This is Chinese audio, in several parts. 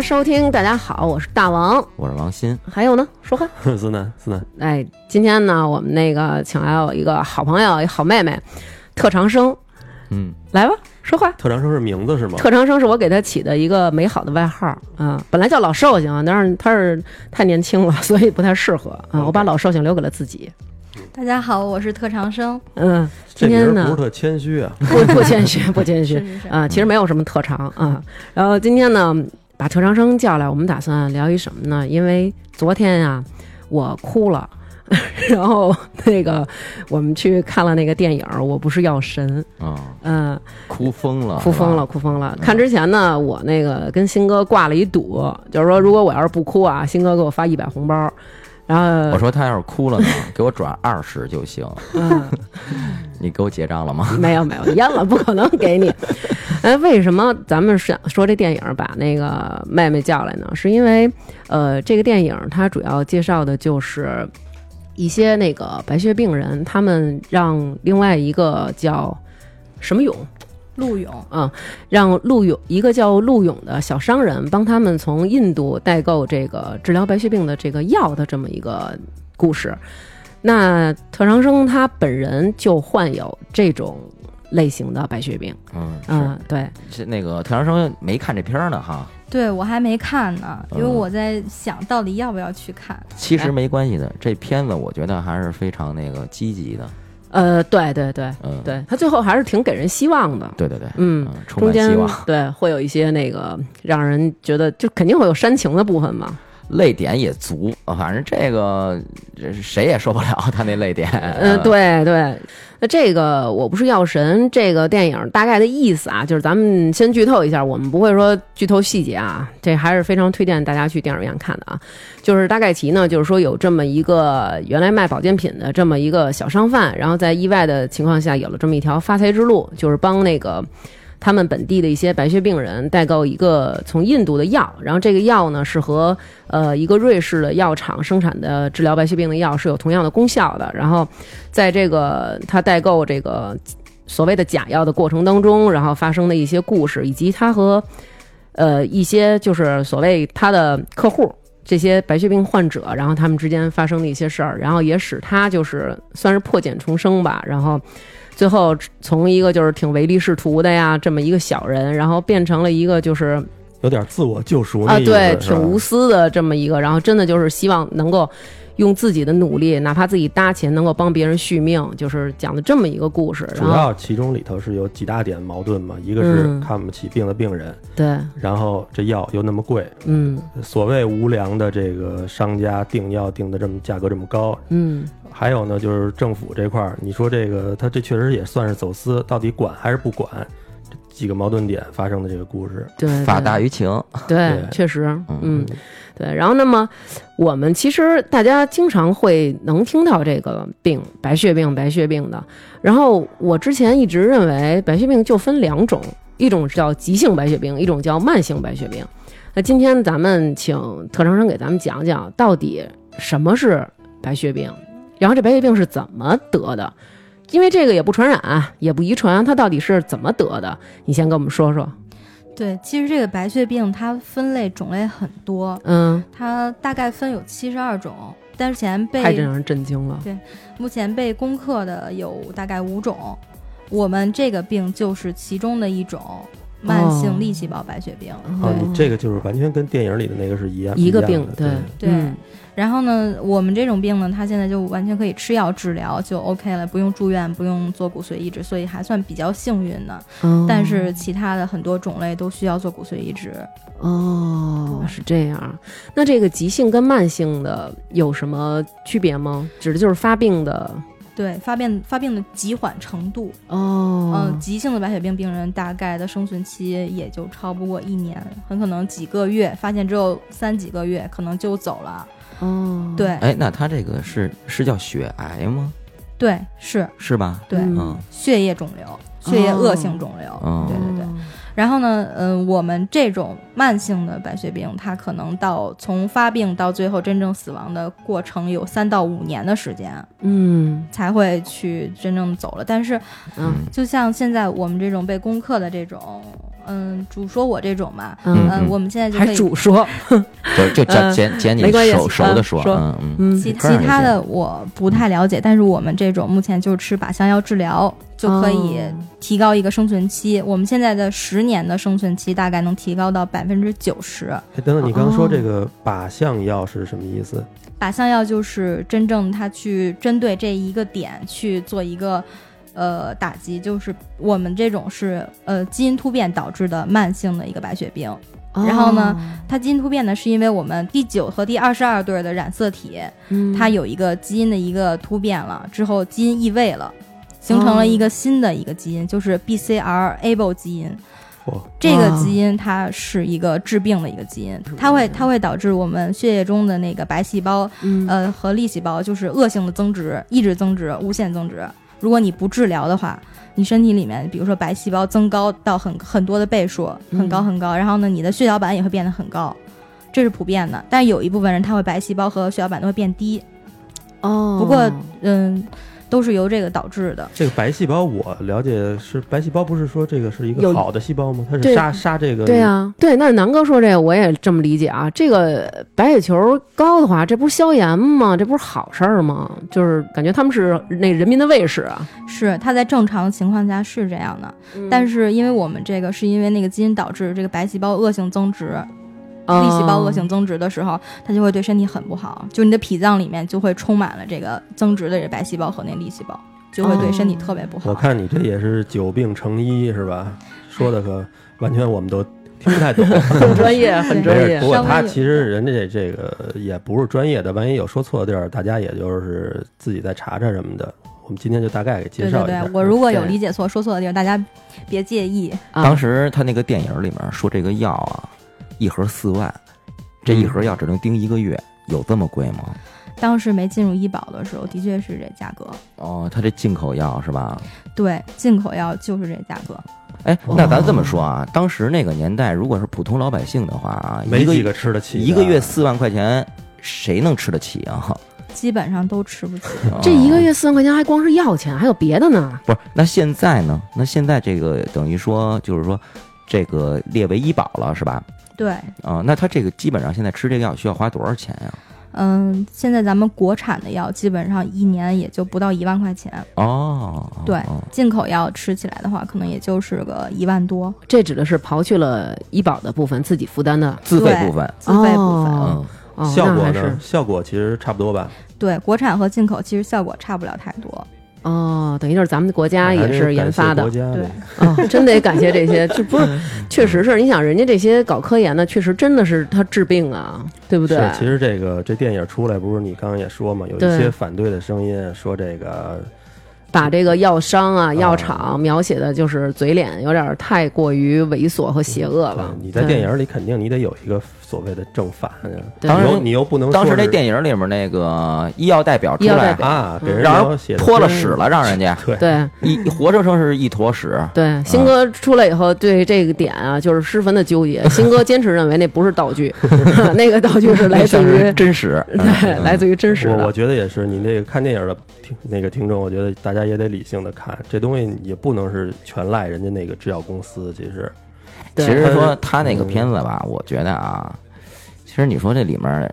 家收听。大家好，我是大王。我是王鑫，还有呢，说话。思南，思南，哎，今天呢，我们那个请来了一个好朋友，一好妹妹，特长生，嗯，来吧，说话。特长生是名字是吗？特长生是我给他起的一个美好的外号啊，本来叫老寿星，但是他是太年轻了，所以不太适合啊。我把老寿星留给了自己。大家好，我是特长生。嗯，今天呢不是特谦虚啊。不不谦虚，不谦虚 是是是啊，其实没有什么特长啊。然后今天呢，把特长生叫来，我们打算聊一什么呢？因为昨天啊，我哭了。然后那个，我们去看了那个电影《我不是药神》，啊，嗯，哭疯了，哭疯了，哭疯了。看之前呢，我那个跟新哥挂了一赌，就是说如果我要是不哭啊，新哥给我发一百红包。然后我说他要是哭了呢，给我转二十就行。嗯，你给我结账了吗？没有没有，淹了不可能给你。哎，为什么咱们想说这电影把那个妹妹叫来呢？是因为呃，这个电影它主要介绍的就是一些那个白血病人，他们让另外一个叫什么勇。陆勇，啊，让陆勇一个叫陆勇的小商人帮他们从印度代购这个治疗白血病的这个药的这么一个故事。那特长生他本人就患有这种类型的白血病，嗯嗯，对，是那个特长生没看这片儿呢哈。对我还没看呢，因为嗯我在想到底要不要去看。其实没关系的，这片子我觉得还是非常那个积极的。呃，对对对嗯，对，他最后还是挺给人希望的。对对对，嗯，充中间满希望。对会有一些那个让人觉得就肯定会有煽情的部分嘛。泪点也足，啊反正这个这谁也受不了他那泪点。嗯，对对，那这个我不是药神这个电影大概的意思啊，就是咱们先剧透一下，我们不会说剧透细节啊，这还是非常推荐大家去电影院看的啊。就是大概其呢，就是说有这么一个原来卖保健品的这么一个小商贩，然后在意外的情况下有了这么一条发财之路，就是帮那个。他们本地的一些白血病人代购一个从印度的药，然后这个药呢是和呃一个瑞士的药厂生产的治疗白血病的药是有同样的功效的。然后在这个他代购这个所谓的假药的过程当中，然后发生的一些故事，以及他和呃一些就是所谓他的客户。这些白血病患者，然后他们之间发生的一些事儿，然后也使他就是算是破茧重生吧，然后最后从一个就是挺唯利是图的呀，这么一个小人，然后变成了一个就是有点自我救赎啊，对，挺无私的这么一个，然后真的就是希望能够用自己的努力，哪怕自己搭钱，能够帮别人续命，就是讲的这么一个故事。主要其中里头是有几大点矛盾嘛，一个是嗯看不起病的病人，对，然后这药又那么贵，嗯。所谓无良的这个商家定药定的这么价格这么高，嗯，还有呢就是政府这块儿，你说这个他这确实也算是走私，到底管还是不管？几个矛盾点发生的这个故事，对，法大于情。对，对确实，嗯嗯，对。然后，那么我们其实大家经常会能听到这个病，白血病，白血病的。然后我之前一直认为白血病就分两种，一种叫急性白血病，一种叫慢性白血病。那今天咱们请特长生给咱们讲讲，到底什么是白血病，然后这白血病是怎么得的？因为这个也不传染，也不遗传，它到底是怎么得的？你先跟我们说说。对，其实这个白血病它分类种类很多，嗯，它大概分有七十二种，但是前被太让人震惊了。对目前被攻克的有大概五种，我们这个病就是其中的一种。慢哦性粒细胞白血病，啊，对你这个就是完全跟电影里的那个是一样一个病对对嗯然后呢，我们这种病呢，它现在就完全可以吃药治疗，就 OK 了，不用住院，不用做骨髓移植，所以还算比较幸运的。哦但是其他的很多种类都需要做骨髓移植。哦，是这样。那这个急性跟慢性的有什么区别吗？指的就是发病的对发病发病的急缓程度，哦嗯，，急性的白血病病人大概的生存期也就超不过一年，很可能几个月，发现只有三几个月，可能就走了。哦，对，哎，那他这个是是叫血癌吗？对，是，是吧？对，嗯嗯血液肿瘤，血液恶性肿瘤，哦对对对。然后呢，嗯、我们这种慢性的白血病，它可能到从发病到最后真正死亡的过程有三到五年的时间嗯才会去真正走了。但是，嗯就像现在我们这种被攻克的这种，嗯，主说我这种嘛，嗯嗯，我们现在就可还以主说，就就捡嗯捡捡你没关系熟熟的嗯说，说嗯嗯，嗯其他的我不太了解，但是我们这种目前就吃靶向药治疗就可以哦提高一个生存期。我们现在的十年的生存期大概能提高到百分之九十。哎，等等，你刚刚说哦这个靶向药是什么意思？靶向药就是真正它去针对这一个点去做一个呃打击，就是我们这种是呃基因突变导致的慢性的一个白血病。然后呢哦它基因突变呢，是因为我们第九和第二十二对的染色体，嗯它有一个基因的一个突变了，之后基因异位了，形成了一个新的一个基因，就是 BCR-ABL 基因。嚯，这个哦基因它是一个致病的一个基因，它会它会导致我们血液中的那个白细胞嗯呃和粒细胞就是恶性的增殖，一直增殖，无限增殖。如果你不治疗的话，你身体里面比如说白细胞增高到很很多的倍数，很高很高，然后呢，你的血小板也会变得很高，这是普遍的。但有一部分人他会白细胞和血小板都会变低，哦，不过嗯，都是由这个导致的。这个白细胞我了解是白细胞，不是说这个是一个好的细胞吗？它是杀杀这个对啊，对，那南哥说这个我也这么理解啊。这个白血球高的话，这不是消炎吗？这不是好事儿吗？就是感觉他们是那人民的卫士啊。是它在正常情况下是这样的，但是因为我们这个是因为那个基因导致这个白细胞恶性增殖，哦粒细胞恶性增殖的时候，它就会对身体很不好，就你的脾脏里面就会充满了这个增殖的这白细胞和那粒细胞，就会对身体特别不好。我看你这也是久病成医是吧？说的可完全我们都听不太懂。很专业，很专业不。过他其实人家这这个也不是专业的，万一有说错的地儿，大家也就是自己再查查什么的。我们今天就大概给介绍一下。对对，我如果有理解错、说错的地儿，大家别介意。啊当时他那个电影里面说这个药啊，一盒四万，这一盒药只能盯一个月，有这么贵吗？当时没进入医保的时候，的确是这价格。哦，它这进口药是吧？对，进口药就是这价格。哎，那咱这么说啊，当时那个年代，如果是普通老百姓的话啊，一个没几个吃得起，一个月四万块钱，谁能吃得起啊？基本上都吃不起。这一个月四万块钱还光是药钱，还有别的呢。不是？那现在呢？那现在这个等于说，就是说，这个列为医保了，是吧？对，啊、那他这个基本上现在吃这个药需要花多少钱呀？嗯，现在咱们国产的药基本上一年也就不到一万块钱，哦，对哦进口药吃起来的话，可能也就是个一万多这指的是刨去了医保的部分，自己负担的。自费部分，自费部分。哦嗯，哦，效果呢？效果其实差不多吧。对，国产和进口其实效果差不了太多。哦，等于就是咱们国家也是研发的。国家对。啊哦，真得感谢这些，这不是，确实是，你想人家这些搞科研的，确实真的是他治病啊，对不对？是，其实这个这电影出来，不是你刚刚也说嘛，有一些反对的声音，说这个把这个药商啊、药啊厂描写的就是嘴脸有点太过于猥琐和邪恶了。对你在电影里肯定你得有一个所谓的正反，对当时你又不能当时那电影里面那个医药代表出来啊，给人让人脱了屎了，让人家 对对一活生生是一坨屎。对，新哥出来以后对这个点啊，就是十分的纠结。新哥坚持认为那不是道具，那个道具是来自于真实，对，嗯来自于真实我我。觉得也是，你那个看电影的听那个听众，我觉得大家也得理性的看，这东西也不能是全赖人家那个制药公司，其实对其实说他那个片子吧，我觉得啊，其实你说这里面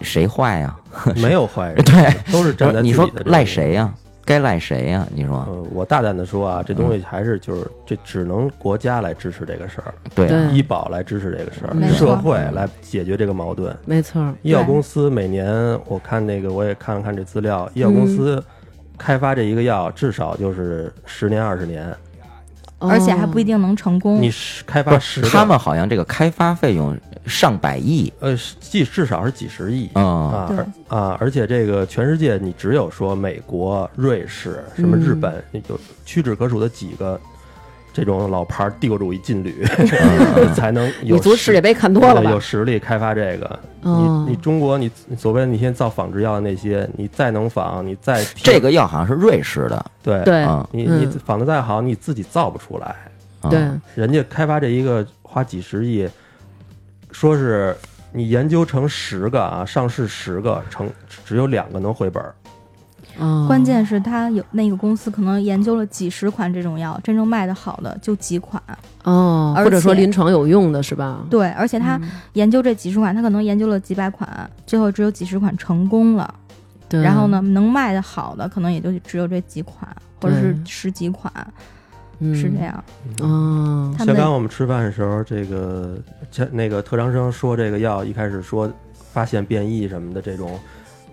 谁坏呀？没有坏人，对，都是站在你说赖谁呀？该赖谁呀？你说。嗯，我大胆的说啊，这东西还是就是这只能国家来支持这个事儿，对啊。医保来支持这个事儿社会来解决这个矛盾。没错，医药公司每年我看那个我也看了看这资料，医药公司开发这一个药至少就是十年二十年，而且还不一定能成功。你是开发十他们好像这个开发费用上百亿，呃至至少是几十亿。嗯，啊啊！而且这个全世界，你只有说美国、瑞士、什么日本，有屈指可数的几个这种老牌帝国主义劲旅，才能有你足世界杯看多了吧有？实力开发这个。哦你你中国，你你所谓你现在造仿制药的那些，你再能仿，你再这个药好像是瑞士的，对对嗯你嗯你仿的再好，你自己造不出来。啊对，人家开发这一个花几十亿，说是你研究成十个啊，上市十个，成只有两个能回本儿。哦关键是他有那个公司可能研究了几十款这种药，真正卖的好的就几款。哦，或者说临床有用的是吧？对，而且他嗯研究这几十款，他可能研究了几百款，最后只有几十款成功了。对，然后呢，能卖的好的可能也就只有这几款，或者是十几款，嗯是这样。哦，他们的像刚刚我们吃饭的时候，这个前那个特长生说这个药一开始说发现变异什么的这种，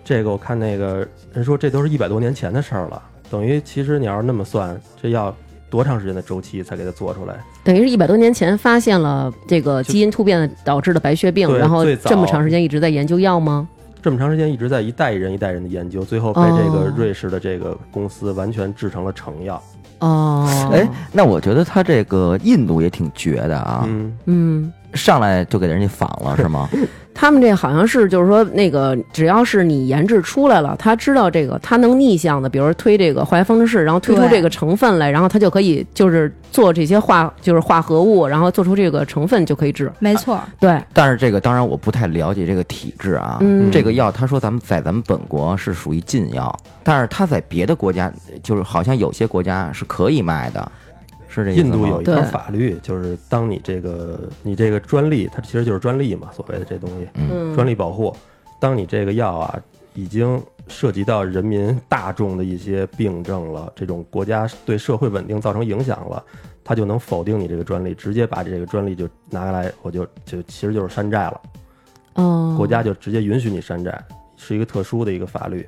这个我看那个人说这都是一百多年前的事儿了，等于其实你要是那么算，这要多长时间的周期才给它做出来？等于是一百多年前发现了这个基因突变导致的白血病，然后这么长时间一直在研究药吗？这么长时间一直在一代人一代人的研究，最后被这个哦瑞士的这个公司完全制成了成药。哦，哎，那我觉得他这个印度也挺绝的啊，嗯，嗯，上来就给人家仿了 是吗？他们这好像是就是说那个只要是你研制出来了，他知道这个他能逆向的，比如说推这个化学方程式，然后推出这个成分来，然后他就可以就是做这些化就是化合物，然后做出这个成分就可以治。没错，对，但是这个当然我不太了解这个体制啊。嗯这个药他说咱们在咱们本国是属于禁药，但是他在别的国家就是好像有些国家是可以卖的，是这印度有一条法律，就是当你这个你这个专利，它其实就是专利嘛，所谓的这东西，嗯，专利保护。当你这个药啊已经涉及到人民大众的一些病症了，这种国家对社会稳定造成影响了，它就能否定你这个专利，直接把这个专利就拿下来，我就就其实就是山寨了。哦，国家就直接允许你山寨，是一个特殊的一个法律。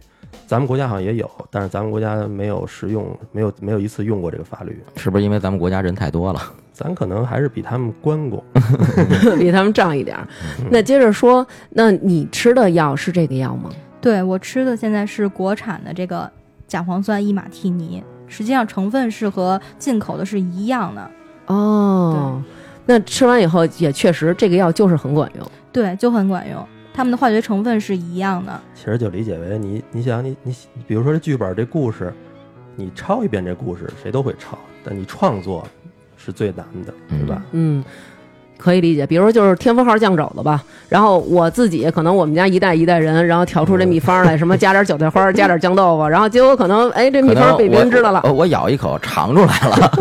咱们国家好像也有，但是咱们国家没有实用，没有没有一次用过这个法律。是不是因为咱们国家人太多了？咱可能还是比他们关公。比他们仗一点儿。嗯那接着说，那你吃的药是这个药吗？对我吃的现在是国产的这个甲磺酸伊马替尼，实际上成分是和进口的是一样的，哦，那吃完以后也确实这个药就是很管用。对，就很管用。它们的化学成分是一样的，其实就理解为你，你想你你，比如说这剧本这故事，你抄一遍这故事，谁都会抄，但你创作是最难的，对吧？嗯，可以理解。比如说就是天福号酱肘子吧，然后我自己可能我们家一代一代人，然后调出这秘方来，什么加点韭菜花，加点酱豆腐，然后结果可能哎这秘方被别人知道了我咬一口尝出来了，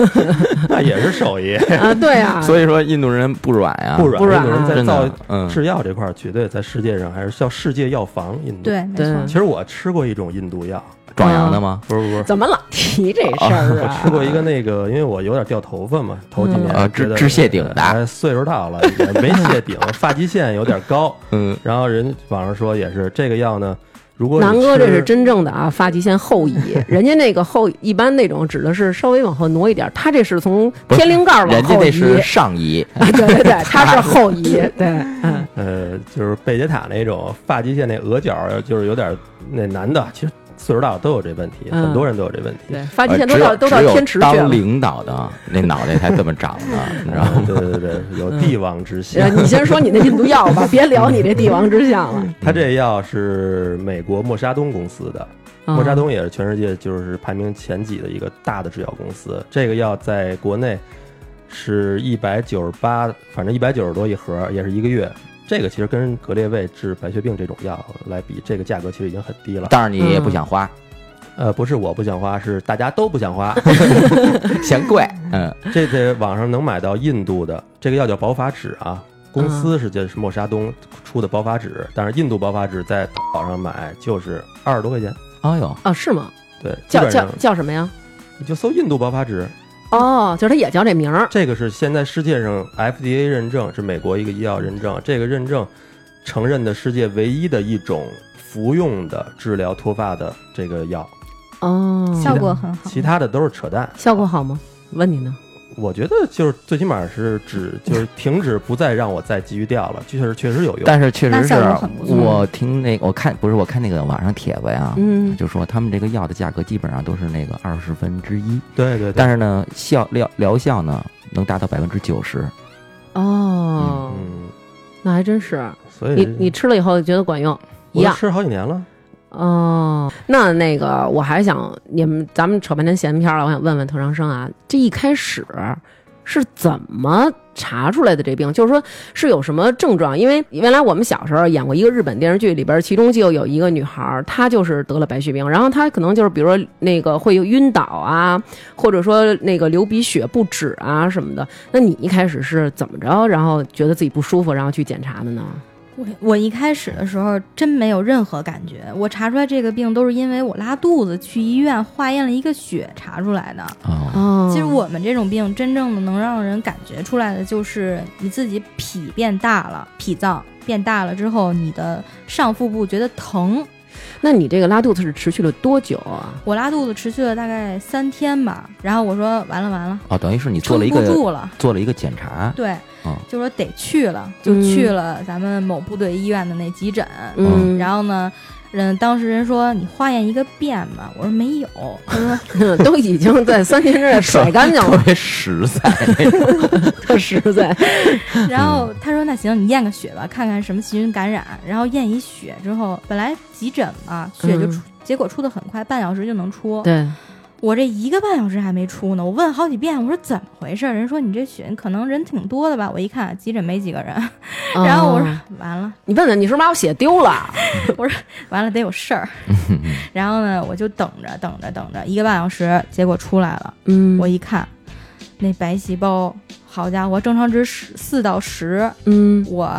那也是手艺，啊，对啊，所以说印度人不软呀，不软。不软印度人在造制药这块儿，绝对在世界上还是叫世界药房。印度。对，没对错。其实我吃过一种印度药，壮阳的吗？不是不是，怎么老提这事儿我啊？吃过一个那个，因为我有点掉头发嘛，头几年啊治治谢顶的哎岁数大了也没谢顶，发际线有点高。嗯，然后人网上说也是这个药呢，如果你南哥这是真正的啊，发际线后移，人家那个后一般那种指的是稍微往后挪一点，他这是从天灵盖儿往人家后移。那是上移，啊，对对对，他是后移，对，嗯，呃，就是贝杰塔那种发际线那额角，就是有点那男的，其实岁数大了都有这问题，嗯很多人都有这问题。对，发际呃线都到都到天池去当。领导的那脑袋才这么长呢，你知道吗？对对对，有帝王之呃相。你先说你那印度药吧，别聊你这帝王之相了。他这药是美国默沙东公司的，啊默沙东也是全世界就是排名前几的一个大的制药公司。这个药在国内是一百九十八，反正一百九十多一盒，也是一个月。这个其实跟格列卫治白血病这种药来比，这个价格其实已经很低了。但是你也不想花，呃，不是我不想花，是大家都不想花。嫌贵，嗯，这在网上能买到印度的这个药叫保法纸啊，公司是叫是默沙东出的保法纸，但是印度保法纸在淘宝上买就是二十多块钱。哎呦，啊，是吗？对，叫叫叫什么呀？你就搜印度保法脂，哦，就是他也叫这名儿。这个是现在世界上 FDA 认证，是美国一个医药认证，这个认证承认的世界唯一的一种服用的治疗脱发的这个药，哦，效果很好。其他的都是扯淡。效果好吗？问你呢？我觉得就是最起码是止，就是停止，不再让我再继续掉了，确实确实有用。但是确实是我听那个我看不是我看那个网上帖子呀，嗯就说他们这个药的价格基本上都是那个二十分之一，对对对，但是呢效疗疗效呢能达到百分之九十。哦，嗯，那还真是。所以你你吃了以后觉得管用？一样我吃好几年了。哦，那那个我还想你们咱们扯半天闲篇了，我想问问特长生啊，这一开始是怎么查出来的这病？就是说是有什么症状？因为原来我们小时候演过一个日本电视剧，里边其中就有一个女孩，她就是得了白血病，然后她可能就是比如说那个会晕倒啊，或者说那个流鼻血不止啊什么的。那你一开始是怎么着，然后觉得自己不舒服，然后去检查的呢？我我一开始的时候真没有任何感觉，我查出来这个病都是因为我拉肚子去医院化验了一个血查出来的。哦，哦其实我们这种病真正的能让人感觉出来的，就是你自己脾变大了，脾脏变大了之后，你的上腹部觉得疼。那你这个拉肚子是持续了多久啊？我拉肚子持续了大概三天吧，然后我说完了完了，哦，等于是你做了一个住了。做了一个检查，对，嗯就说得去了，就去了咱们某部队医院的那急诊。嗯，然后呢，人当时人说你化验一个遍吧，我说没有，他说 都已经在三天之内甩干净了，特别实在。特实在。然后他说那行你验个血吧，看看什么细菌感染。然后验一血之后，本来急诊嘛，血就出，结果出的很快，半小时就能出。对，我这一个半小时还没出呢，我问好几遍，我说怎么回事？人说你这血可能人挺多的吧？我一看急诊没几个人，然后我说哦完了。你问问你是不是把我血丢了？我说完了得有事儿，然后呢，我就等着等着等着，一个半小时，结果出来了。嗯我一看，那白细胞，好家伙，正常值十四到十，嗯，我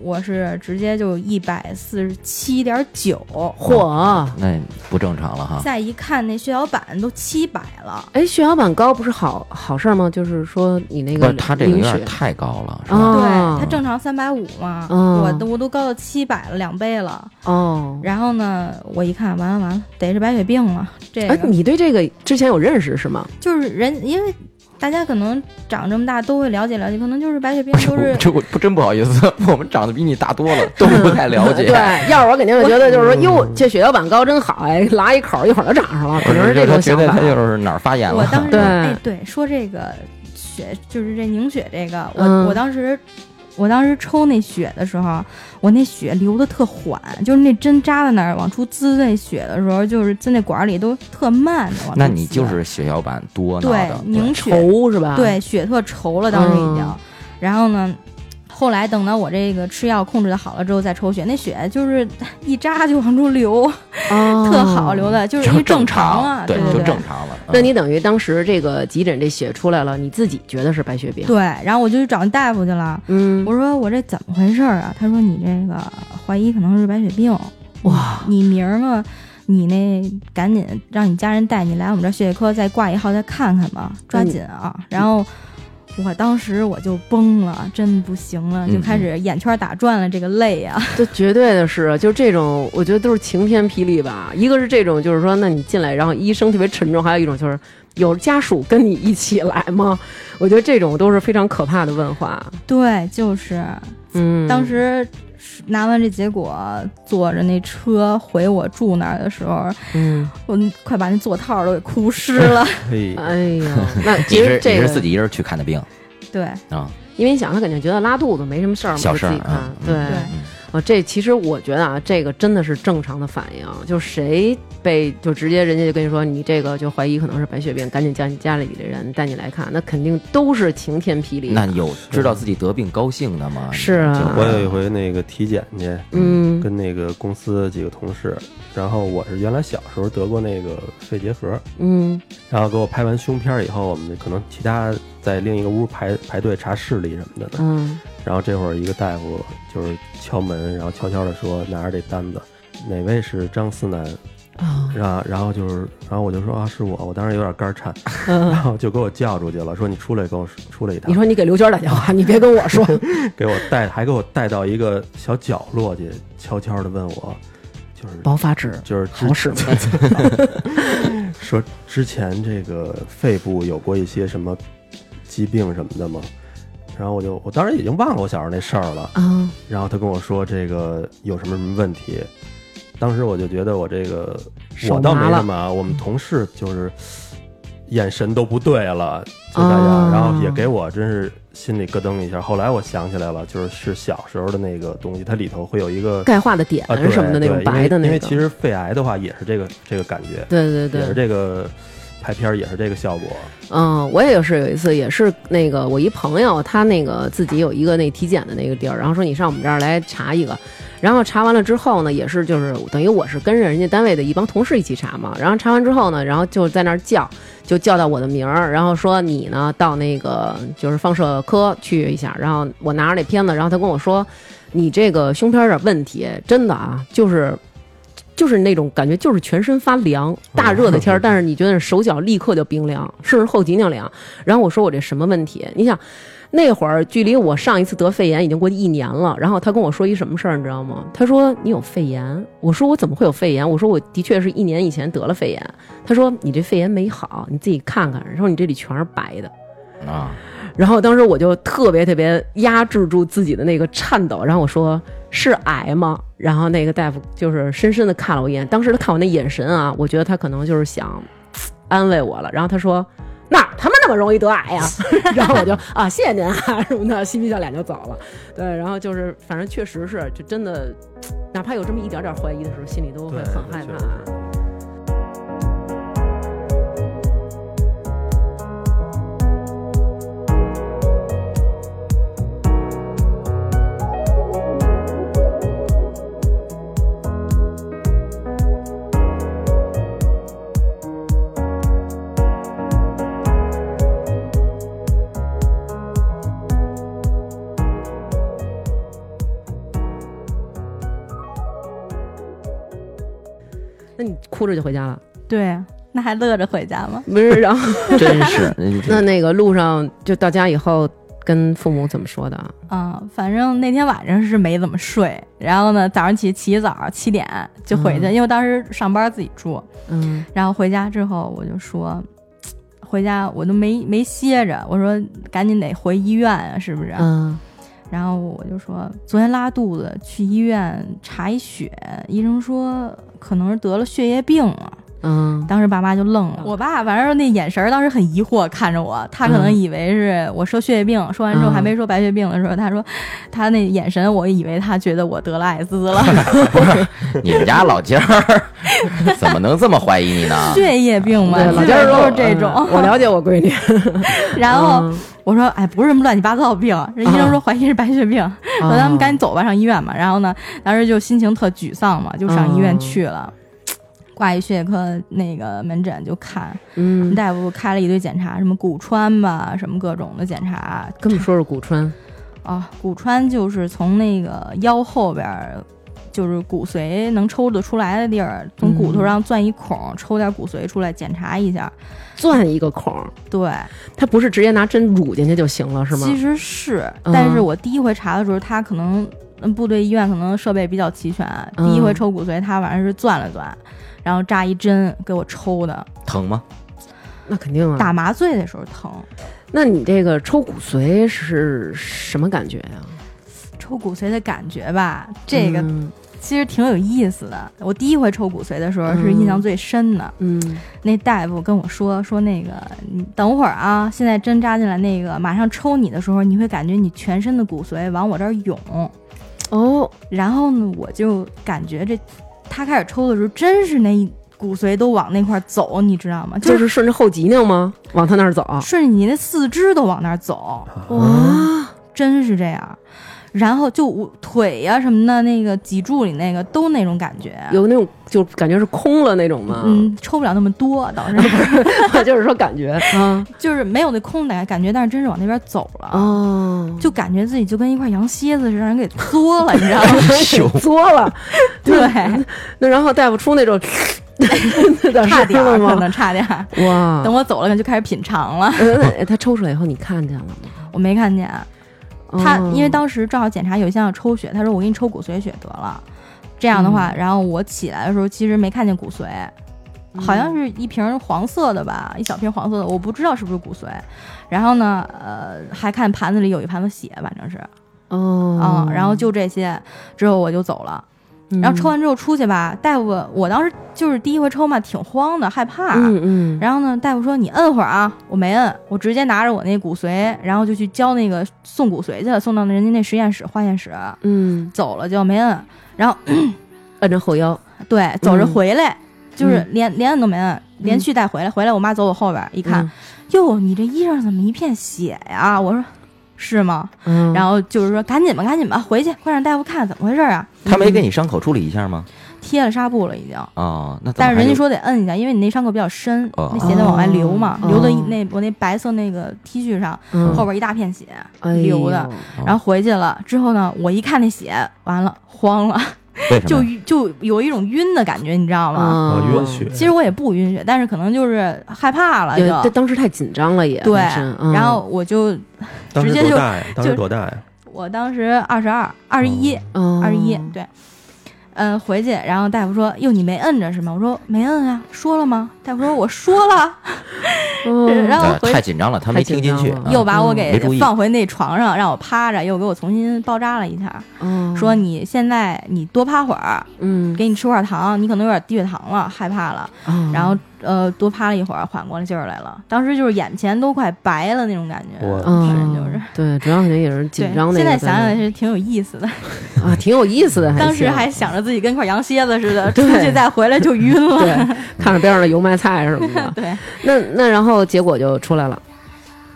我是直接就一百四十七点九，嚯！那不正常了哈。再一看那血小板都七百了。哎，血小板高不是好好事儿吗？就是说你那个不是，他这个有点太高了，是吧？哦对，他正常三百五嘛，哦我都我都高到七百了，两倍了。哦。然后呢，我一看，完了完了，得是白血病了。这哎，个你对这个之前有认识是吗？就是人，因为大家可能长这么大都会了解了解，可能就是白血病 就是，都是这我不真不好意思，我们长得比你大多了，都不太了解。对，要是我肯定会觉得就是说，嗯哟，这血小板高真好，哎，拉一口一会儿就长上了，我可能是这他觉种想法得他。就是哪儿发炎了。我当时对哎对说这个血就是这凝血这个，我、嗯我当时我当时抽那血的时候，我那血流的特缓，就是那针扎在那儿往出滋那血的时候，就是在那管儿里都特慢的那你就是血小板多对，凝血稠是吧？对，血特稠了，当时已经。嗯然后呢，后来等到我这个吃药控制的好了之后再抽血，那血就是 一扎就往出流，哦特好流的，就是因为正常啊，对，对就正。常了。那你等于当时这个急诊这血出来了，你自己觉得是白血病？对，然后我就去找大夫去了。嗯，我说我这怎么回事儿啊？他说你这个怀疑可能是白血病。哇，你明儿个你那赶紧让你家人带你来我们这儿血液科再挂一号再看看吧，抓紧啊！然后我当时我就崩了，真不行了，就嗯开始眼圈打转了，这个泪啊！这 绝对的是，就这种，我觉得都是晴天霹雳吧。一个是这种，就是说，那你进来，然后医生特别沉重；还有一种就是有家属跟你一起来吗？我觉得这种都是非常可怕的问话。对，就是嗯，当时拿完这结果，坐着那车回我住那儿的时候，嗯，我快把那座套都给哭湿了。哎。呀，那其实这个是自己一人去看的病。对。啊？因为你想，他肯定觉得拉肚子没什么事儿嘛，小事儿就自己看嗯。对啊，这其实我觉得啊，这个真的是正常的反应。就谁被就直接人家就跟你说你这个就怀疑可能是白血病，赶紧叫你家里的人带你来看，那肯定都是晴天霹雳的。那有知道自己得病高兴的吗？是啊我有一回那个体检去，嗯跟那个公司几个同事，然后我是原来小时候得过那个肺结核，嗯然后给我拍完胸片以后，我们可能其他在另一个屋排排队查视力什么的呢。嗯然后这会儿一个大夫就是敲门，然后悄悄地说拿着这单子，哪位是张思南？啊然后然后就是，然后我就说啊是我，我当时有点肝颤，嗯然后就给我叫出去了，说你出来跟我出来一趟你，说你给刘娟打电话，你别跟我说。给我带还给我带到一个小角落去，悄悄地问我，就就是薄发质就是之好使吗？说之前这个肺部有过一些什么疾病什么的吗？然后我就我当时已经忘了我小时候那事儿了。啊，然后他跟我说这个有什么什么问题，当时我就觉得我这个我倒没什么，我们同事就是眼神都不对了，就大家，啊然后也给我真是心里咯噔一下。后来我想起来了，就是是小时候的那个东西，它里头会有一个钙化的点啊对什么的那种对因为因为白的那个，其实肺癌的话也是这个这个感觉，对对对也是，这个拍片儿也是这个效果。嗯，我也是有一次，也是那个我一朋友，他那个自己有一个那体检的那个地儿，然后说你上我们这儿来查一个，然后查完了之后呢，也是就是等于我是跟着人家单位的一帮同事一起查嘛，然后查完之后呢，然后就在那儿叫，就叫到我的名儿，然后说你呢到那个就是放射科去一下，然后我拿着那片子，然后他跟我说你这个胸片儿有点问题，真的啊，就是。就是那种感觉，就是全身发凉，大热的天儿，但是你觉得手脚立刻就冰凉，甚至后脊梁凉。然后我说我这什么问题？你想，那会儿距离我上一次得肺炎已经过去一年了。然后他跟我说一什么事儿，你知道吗？他说你有肺炎。我说我怎么会有肺炎？我说我的确是一年以前得了肺炎。他说你这肺炎没好，你自己看看。然后你这里全是白的。啊，然后当时我就特别特别压制住自己的那个颤抖，然后我说是癌吗？然后那个大夫就是深深的看了我一眼，当时他看我那眼神啊，我觉得他可能就是想安慰我了。然后他说哪他妈那么容易得癌呀？然后我就啊谢谢您啊什么的，嬉皮笑脸就走了。对，然后就是反正确实是，就真的，哪怕有这么一点点怀疑的时候，心里都会很害怕。哭着就回家了？对，那还乐着回家吗？不是，然后 真是那那个路上就到家以后跟父母怎么说的啊？嗯，反正那天晚上是没怎么睡，然后呢，早上起起早七点就回去，嗯因为当时上班自己住，嗯然后回家之后我就说，回家我都没没歇着，我说赶紧得回医院啊，是不是？嗯然后我就说昨天拉肚子，去医院查一血，医生说可能是得了血液病了。嗯当时爸妈就愣了，我爸反正那眼神当时很疑惑看着我，他可能嗯以为是我说血液病，说完之后嗯还没说白血病的时候，他说他那眼神，我以为他觉得我得了艾滋了 你们家老家儿怎么能这么怀疑你呢？血液病嘛，老基本家说都是这种。嗯我了解我闺女。然后嗯我说，哎，不是什么乱七八糟的病，人医生说怀疑是白血病，说咱们赶紧走吧，上医院吧。然后呢，当时就心情特沮丧嘛，就上医院去了。挂一血液科那个门诊就看，嗯，大夫开了一堆检查，什么骨穿吧，什么各种的检查。跟我们说说骨穿。啊，骨穿就是从那个腰后边儿，就是骨髓能抽得出来的地儿，从骨头上钻一孔，抽点骨髓出来检查一下。钻一个孔，对，它不是直接拿针乳进去就行了，是吗？其实是，嗯但是我第一回查的时候，他可能嗯部队医院可能设备比较齐全，第一回嗯抽骨髓，他反正是钻了钻，然后扎一针给我抽的，疼吗？那肯定啊。打麻醉的时候疼。那你这个抽骨髓是什么感觉呀？抽骨髓的感觉吧，这个嗯其实挺有意思的。我第一回抽骨髓的时候是印象最深的。嗯那大夫跟我说说那个，你等会儿啊，现在针扎进来，那个马上抽你的时候，你会感觉你全身的骨髓往我这儿涌。哦，然后呢，我就感觉这他开始抽的时候，真是那骨髓都往那块儿走，你知道吗？就是是顺着后脊梁吗？往他那儿走？顺着你那四肢都往那儿走，哇，真是这样。然后就我腿呀、什么的，那个脊柱里那个都那种感觉。有那种就感觉是空了那种吗？嗯，抽不了那么多，倒是 就是说感觉嗯就是没有那空的感觉，但是真是往那边走了。哦，就感觉自己就跟一块羊蝎子似的，让人给嘬了，你知道吗？给作了。对，那然后大夫出那种差点儿，可吗？能差点儿。哇，等我走了，就开始品尝了。他抽出来以后你看见了吗？我没看见他，哦因为当时正好检查有一项要抽血，他说我给你抽骨髓血得了。这样的话，然后我起来的时候其实没看见骨髓，好像是一瓶黄色的吧，一小瓶黄色的，我不知道是不是骨髓。然后呢，呃，还看盘子里有一盘子血，反正是，哦嗯，然后就这些，之后我就走了。然后抽完之后出去吧，大夫，我当时就是第一回抽嘛，挺慌的，害怕。嗯嗯，然后呢，大夫说你摁会儿啊，我没摁，我直接拿着我那骨髓，然后就去交那个送骨髓去了，送到人家那实验室化验室，嗯走了就没摁。然后摁着后腰，对，走着嗯回来，就是连连摁都没摁，连续带回来。回来我妈走我后边一看，嗯哟，你这衣裳怎么一片血呀？我说是吗？嗯，然后就是说赶紧吧，赶紧吧，回去快让大夫看怎么回事啊。他没给你伤口处理一下吗？贴了纱布了已经，哦，那但是人家说得摁一下，因为你那伤口比较深，哦。那血在往外流嘛，哦。流的哦那我那白色那个 T 恤上嗯。后边一大片血哎流的，然后回去了之后呢，我一看那血，完了慌了，就？就有一种晕的感觉，你知道吗？啊哦晕血其实我也不晕血，但是可能就是害怕了就。当时太紧张了也，对，嗯然后我就直接就就多大呀？我当时二十二、二十一、哦二十一，对，嗯，回去，然后大夫说：“哟，你没摁着是吗？”我说：“没摁啊，说了吗？”大夫说：“我说了。”然后回太紧张了，他没听进去又把我嗯给放回那床上，让我趴着，又给我重新包扎了一下，哦说你现在你多趴会儿，嗯，给你吃块糖，你可能有点低血糖了，害怕了，哦然后呃多趴了一会儿，缓过来劲儿来了。当时就是眼前都快白了那种感觉，我嗯反正就是。对，主要肯定也是紧张，那现在想想在是挺有意思的。啊，挺有意思的，当时还想着自己跟块羊蝎子似的，出去再回来就晕了。对，看着边上的油麦菜什么的，对。那那然后结果就出来了，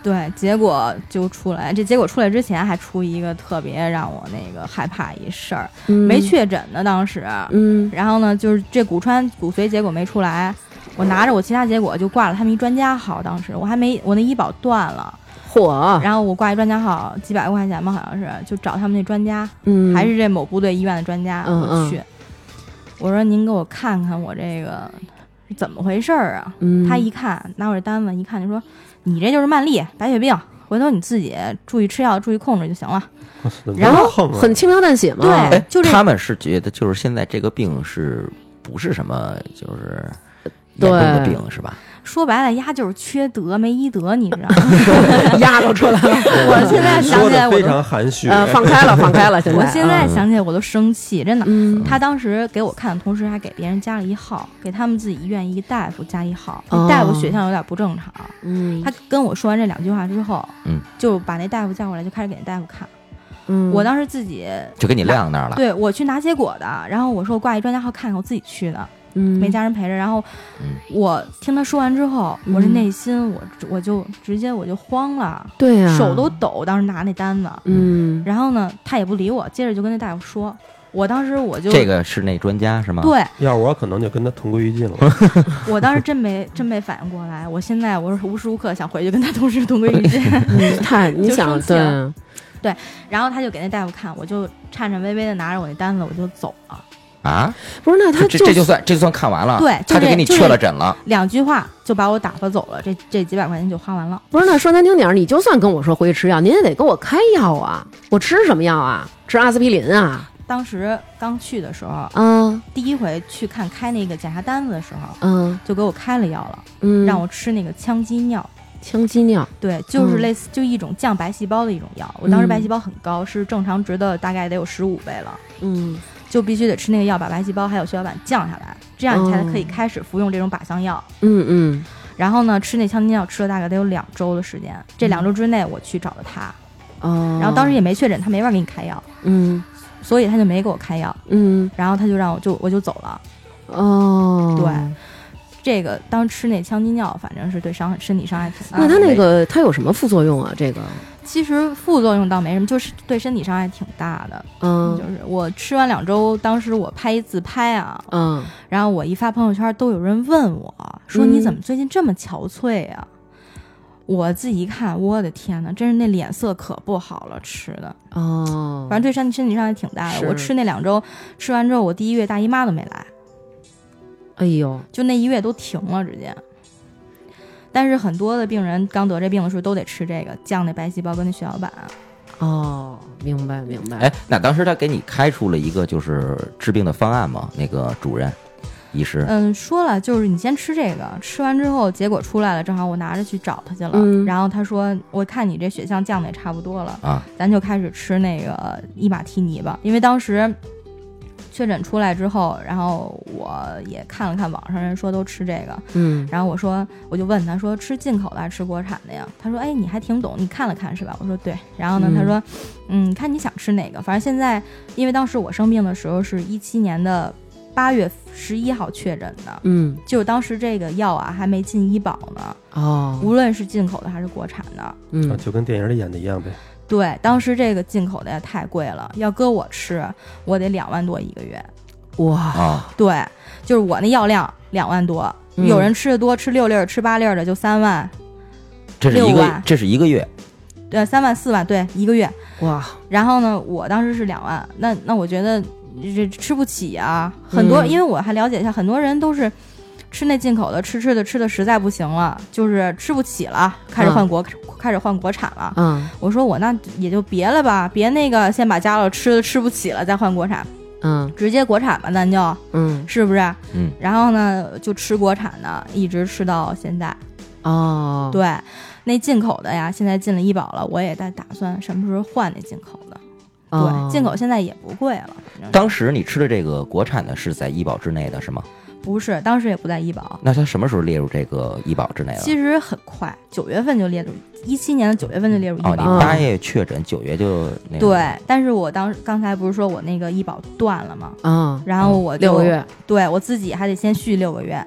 对，结果就出来。这结果出来之前还出一个特别让我那个害怕一事儿，嗯。没，确诊呢当时。嗯。然后呢，就是这骨穿骨髓结果没出来，我拿着我其他结果就挂了他们一专家号。当时我还没我那医保断了，嚯，然后我挂一专家号，几百块钱吧，好像是，就找他们那专家，嗯，还是这某部队医院的专家，嗯我去，我说您给我看看我这个是怎么回事儿啊？嗯，他一看拿我这单子一看就说，你这就是慢粒白血病，回头你自己注意吃药，注意控制就行了。然后很轻描淡写嘛，对哎，就这他们是觉得就是现在这个病是不是什么就是对严重的病是吧？说白了，丫就是缺德没医德，你知道吗？丫都出来了，我现在想起来我都，的非常含蓄，呃，放开了，放开了，现在，我现在嗯想起来我都生气，真的。嗯，他当时给我看的同时，还给别人加了一号，给他们自己医院一个大夫加一号。大夫血象有点不正常，嗯，他跟我说完这两句话之后，嗯，就把那大夫叫过来，就开始给那大夫看。嗯，我当时自己就给你晾那儿了。对我去拿结果的，然后我说我挂一专家号看看，我自己去的，嗯没家人陪着。然后嗯我听他说完之后，嗯我这内心我我就直接我就慌了，对呀，手都抖，当时拿那单子。嗯，然后呢，他也不理我，接着就跟那大夫说，我当时我就这个是那专家是吗？对要我可能就跟他同归于尽了。我当时真没真没反应过来，我现在我是无时无刻想回去跟他同事同归于尽。你看，你想对对，然后他就给那大夫看，我就颤颤巍巍的拿着我那单子我就走了，啊，不是那他这这就算这就算看完了，对就他就给你确了诊了。两句话就把我打发走了，这这几百块钱就花完了。不是那说难听点儿，你就算跟我说回去吃药，您也得给我开药啊，我吃什么药啊？吃阿司匹林啊？当时刚去的时候，嗯第一回去看开那个检查单子的时候，嗯就给我开了药了，嗯，让我吃那个羟基尿。羟基尿，对，就是嗯类似就一种降白细胞的一种药。我当时嗯白细胞很高，是正常值的大概得有十五倍了，嗯就必须得吃那个药，把白细胞还有血小板降下来，这样你才可以哦开始服用这种靶向药。嗯嗯。然后呢，吃那羟基尿吃了大概得有两周的时间，这两周之内我去找的他，哦，然后当时也没确诊，他没法给你开药，嗯。所以他就没给我开药，嗯。然后他就让我就我就走了。哦，对。这个当吃那羟基尿，反正是对伤身体伤害挺大的。那它那个它有什么副作用啊？这个，其实副作用倒没什么，就是对身体伤害挺大的。嗯就是我吃完两周，当时我拍一自拍啊，嗯然后我一发朋友圈，都有人问我说：“嗯你怎么最近这么憔悴啊？”我自己一看，我的天呐，真是那脸色可不好了，吃的，哦，反正对身身体伤害挺大的。我吃那两周，吃完之后，我第一月大姨妈都没来，哎呦，就那一月都停了，直接。但是很多的病人刚得这病的时候都得吃这个降那白细胞跟那血小板。哦，明白明白。哎，那当时他给你开出了一个就是治病的方案吗？那个主任医师，嗯，说了就是你先吃这个，吃完之后结果出来了，正好我拿着去找他去了。嗯然后他说：“我看你这血象降的也差不多了，啊，咱就开始吃那个伊马替尼吧。”因为当时确诊出来之后，然后我也看了看网上人说都吃这个，嗯然后我说我就问他说吃进口的还是吃国产的呀？他说：“哎，你还挺懂，你看了看是吧？”我说：“对。”然后呢，嗯他说：“嗯，看你想吃哪个，反正现在因为当时我生病的时候是一七年的八月十一号确诊的。”嗯就当时这个药啊还没进医保呢，哦无论是进口的还是国产的。嗯啊就跟电影里演的一样呗。对，当时这个进口的也太贵了，要搁我吃，我得两万多一个月。哇。啊，对，就是我那药量两万多，嗯。有人吃的多，吃六粒儿、吃八粒儿的就三万，这是一个万。这是一个月，对，三万四万，对，一个月。哇。然后呢，我当时是两万，那那我觉得这吃不起啊。很多，嗯。因为我还了解一下，很多人都是吃那进口的，吃吃的吃的实在不行了，就是吃不起了，开始换国、开始换国产了。嗯我说我那也就别了吧，别那个先把家乐吃的吃不起了再换国产，嗯直接国产吧，咱就嗯是不是？嗯，然后呢，就吃国产的，一直吃到现在。哦对，那进口的呀，现在进了医保了，我也在打算什么时候换那进口的。哦对，进口现在也不贵了，当时你吃的这个国产的是在医保之内的是吗？不是，当时也不在医保。那他什么时候列入这个医保之内了？其实很快，九月份就列入，一七年的九月份就列入医哦，保。你八月确诊，九月就那个对，但是我当刚才不是说我那个医保断了吗？嗯然后我就六个，月对我自己还得先续六个月，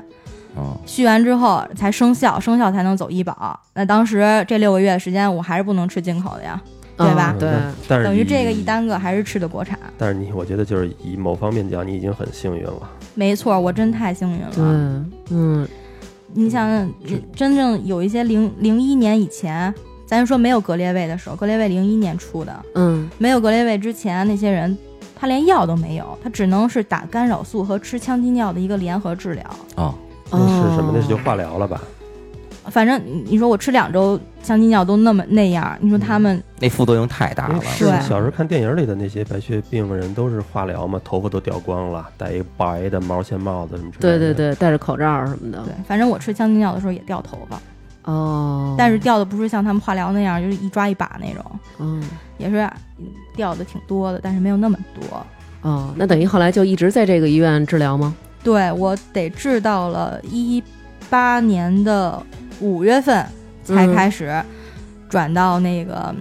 嗯，续完之后才生效，生效才能走医保。那当时这六个月的时间，我还是不能吃进口的呀，对吧嗯对那但是等于这个一单个还是吃的国产。但是你，我觉得就是以某方面讲，你已经很幸运了。没错，我真太幸运对了。嗯你想想，真正有一些零零一年以前，咱说没有格列卫的时候，格列卫零一年出的，嗯没有格列卫之前，那些人他连药都没有，他只能是打干扰素和吃羟基尿的一个联合治疗。哦，那是什么？哦那是就化疗了吧？反正你你说我吃两周羟基尿都那么那样，你说他们那副作用太大了。是小时候看电影里的那些白血病人都是化疗嘛，头发都掉光了，戴一白的毛线帽子什么之类的。对对对，戴着口罩什么的对，反正我吃羟基尿的时候也掉头发，哦，但是掉的不是像他们化疗那样，就是一抓一把那种，嗯也是嗯掉的挺多的，但是没有那么多。哦，那等于后来就一直在这个医院治疗吗？对我得治到了一八年的五月份才嗯开始转到那个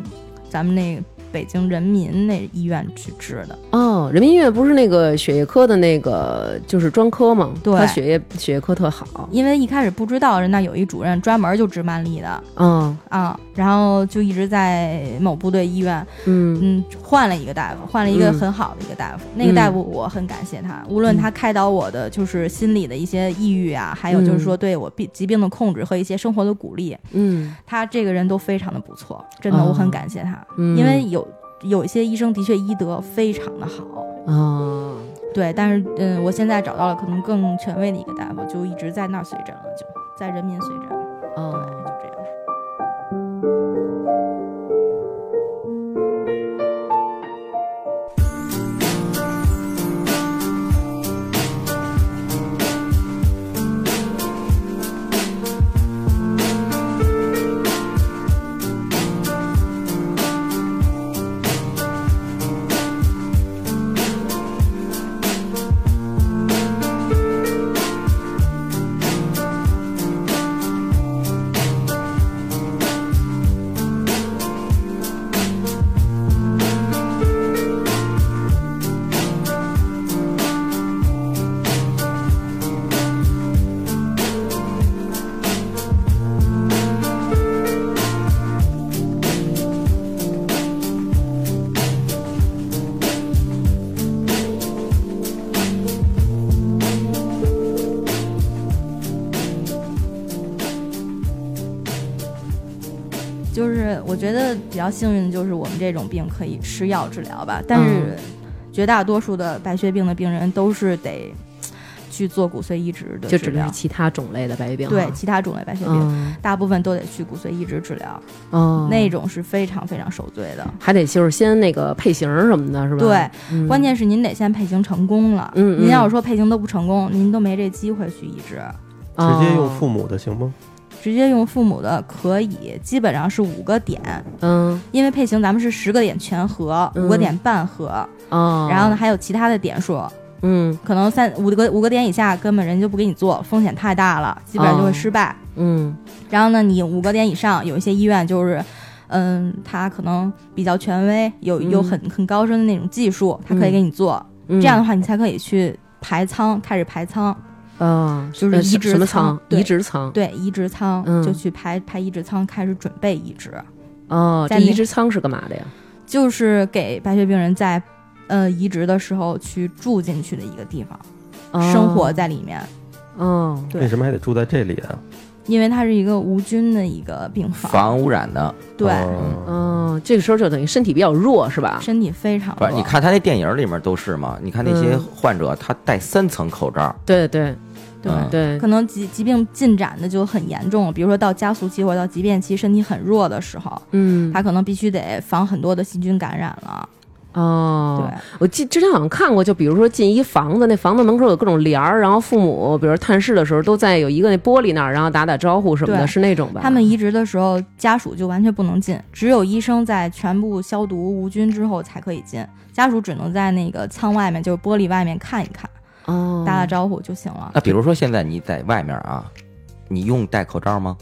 咱们那个北京人民那医院去治的。哦，人民医院不是那个血液科的那个就是专科吗？对他血液血液科特好。因为一开始不知道人那有一主任专门就治慢粒的嗯啊，然后就一直在某部队医院，嗯。嗯，换了一个大夫，换了一个嗯很好的一个大夫。那个大夫我很感谢他，无论他开导我的就是心理的一些抑郁啊，还有就是说对我病疾病的控制和一些生活的鼓励，嗯。他这个人都非常的不错，真的哦我很感谢他，嗯，因为有有一些医生的确医德非常的好。哦对，但是嗯，我现在找到了可能更权威的一个大夫，就一直在那儿随诊了，就在人民随诊。对，哦就我觉得比较幸运的就是我们这种病可以吃药治疗吧，但是绝大多数的白血病的病人都是得，去做骨髓移植的治疗就指的是。其他种类的白血病哈，对其他种类白血病，嗯大部分都得去骨髓移植治疗，哦，那种是非常非常受罪的。还得就是先那个配型什么的，是吧？对，嗯关键是您得先配型成功了。嗯嗯您要是说配型都不成功，您都没这机会去移植。直接用哦父母的行吗？直接用父母的可以，基本上是五个点，嗯。因为配型咱们是十个点全合，嗯。五个点半合，哦，然后呢还有其他的点数，嗯。可能三五个五个点以下根本人就不给你做，风险太大了，基本上就会失败。嗯。然后呢，你五个点以上，有一些医院就是。嗯，他可能比较权威，有有嗯很很高深的那种技术，他可以给你做。嗯，这样的话，你才可以去排仓，开始排仓。哦，就是呃移植？移植仓。对，移植仓、嗯就去排排移植仓，开始准备移植，哦，这在移植仓是干嘛的呀？就是给白血病人在呃移植的时候去住进去的一个地方，哦生活在里面，哦，对为什么还得住在这里啊？因为它是一个无菌的一个病房，防污染的，对，嗯哦，这个时候就等于身体比较弱是吧？身体非常不是？弱你看他那电影里面都是嘛？你看那些嗯患者，他戴三层口罩，对对对。嗯对，可能疾疾病进展的就很严重，比如说到加速期或者到疾病期，身体很弱的时候，嗯，他可能必须得防很多的细菌感染了。哦，对，我记之前好像看过，就比如说进一房子，那房子门口有各种帘儿，然后父母比如探视的时候都在有一个那玻璃那儿，然后打打招呼什么的，是那种吧？他们移植的时候，家属就完全不能进，只有医生在全部消毒无菌之后才可以进，家属只能在那个舱外面，就是玻璃外面看一看，哦，打打招呼就行了。那比如说现在你在外面啊，你用戴口罩吗？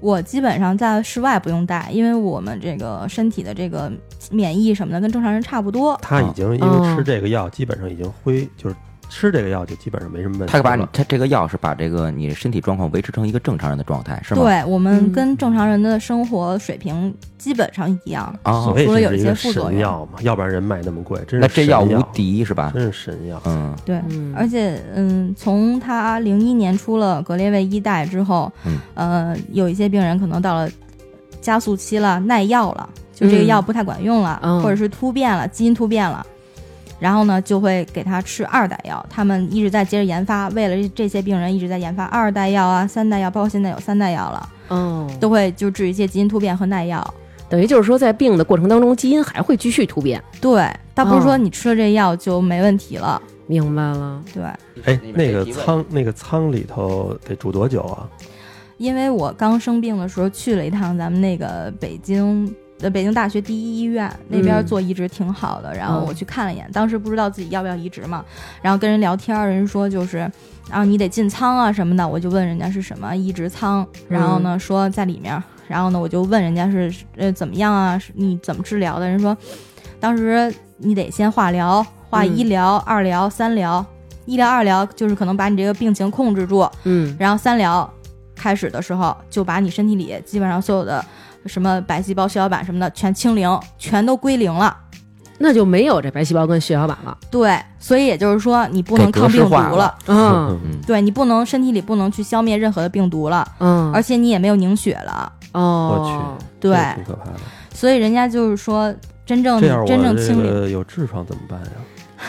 我基本上在室外不用戴，因为我们这个身体的这个免疫什么的跟正常人差不多。他已经因哦为吃这个药，基本上已经恢，就是吃这个药就基本上没什么问题他把你。他这个药是把这个你身体状况维持成一个正常人的状态，是吗？对我们嗯跟正常人的生活水平基本上一样。啊所，以除了有一些副作用药嘛，要不然人卖那么贵，真是那这药无神药敌是吧？真是神药。嗯对，嗯而且嗯，从他零一年出了格列卫一代之后，嗯呃，有一些病人可能到了加速期了，耐药了，就这个嗯药不太管用了，嗯或者是突变了，基因突变了。然后呢，就会给他吃二代药。他们一直在接着研发，为了这些病人一直在研发二代药啊、三代药，包括现在有三代药了，嗯，都会就治一些基因突变和耐药。等于就是说，在病的过程当中，基因还会继续突变。对，倒不是哦说你吃了这药就没问题了。明白了，对，哎，那个仓那个仓里头得住多久啊？因为我刚生病的时候去了一趟咱们那个北京呃北京大学第一医院那边嗯做移植挺好的，然后嗯我去看了一眼，当时不知道自己要不要移植嘛，然后跟人聊天儿，人说就是，然后你得进仓啊什么的，我就问人家是什么移植仓，然后呢说在里面，然后呢我就问人家是呃怎么样啊，你怎么治疗的？人说当时你得先化疗，化嗯一疗、二疗、三疗，一疗、二疗就是可能把你这个病情控制住，嗯然后三疗开始的时候，就把你身体里基本上所有的什么白细胞、血小板什么的全清零，全都归零了。那就没有这白细胞跟血小板了。对，所以也就是说，你不能抗病毒了了，嗯嗯，对你不能身体里不能去消灭任何的病毒了，嗯，而且你也没有凝血了。哦，我去，对这挺可怕的。所以人家就是说，真正这样我真正这清零，个有痔疮怎么办呀？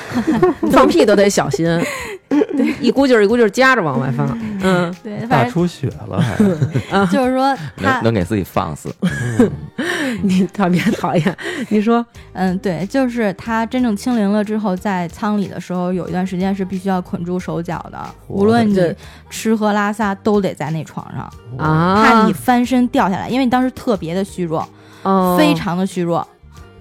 放屁都得小心，一股劲儿一股劲儿夹着往外放。嗯，对，大出血了还？就是说他能能给自己放死。你特别讨厌。你说，嗯，对，就是他真正清零了之后，在舱里的时候，有一段时间是必须要捆住手脚的，无论你吃喝拉撒都得在那床上，啊，怕你翻身掉下来，因为你当时特别的虚弱，哦，非常的虚弱。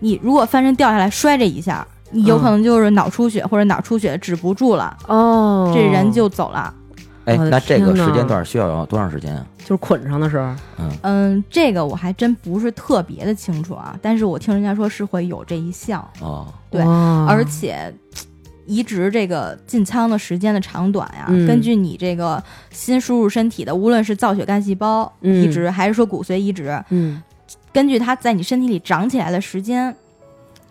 你如果翻身掉下来摔这一下，你有可能就是脑出血或者脑出血止不住了，哦，这人就走了。哎，那这个时间段需要有多长时间啊？就是捆上的时候。嗯，嗯，这个我还真不是特别的清楚啊，但是我听人家说是会有这一项。哦，对而且移植这个进仓的时间的长短呀，嗯根据你这个新输入身体的，无论是造血干细胞嗯移植、还是说骨髓移植，嗯，根据它在你身体里长起来的时间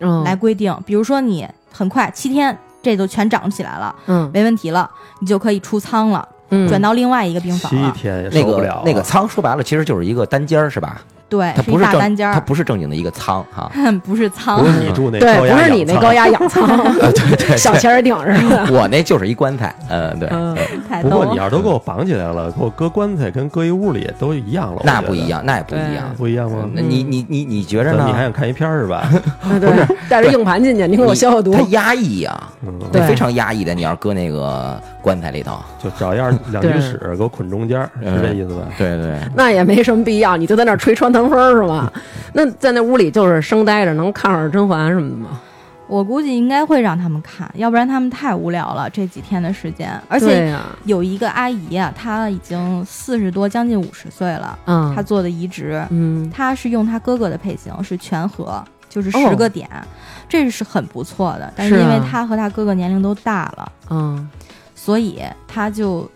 嗯，来规定。比如说你很快七天，这就全长起来了，嗯没问题了，你就可以出仓了，嗯，转到另外一个病房七。天也那个受不了啊。那个仓说白了其实就是一个单间儿是吧？对，它不是正大单间儿，它不是正经的一个仓哈。不是仓不，是你住那对，高压不是你那氧舱高压氧舱，对 对小钱儿顶是吧？我那就是一棺材，嗯，对，嗯，不。过你要是都给我绑起来了，给我搁棺材跟搁一屋里都一样了，那不一，样，那也不一样。不一样吗？那你你你你觉着呢？你还想看一片儿是吧？不是，带着硬盘进去，你给我消消毒它。压抑呀，嗯，对非常压抑的。你要搁那个棺材里头，就找一样两居室给我捆中间是这意思吧？对对，那也没什么必要，你就在那儿吹穿堂风是吧？那在那屋里就是生待着，能看会儿甄嬛什么的吗？我估计应该会让他们看，要不然他们太无聊了这几天的时间。而且，有一个阿姨啊，她已经四十多，将近五十岁了，嗯，她做的移植，嗯她是用她哥哥的配型，是全合，就是哦十个点，这是很不错的。但是因为她和她哥哥年龄都大了，嗯所以她就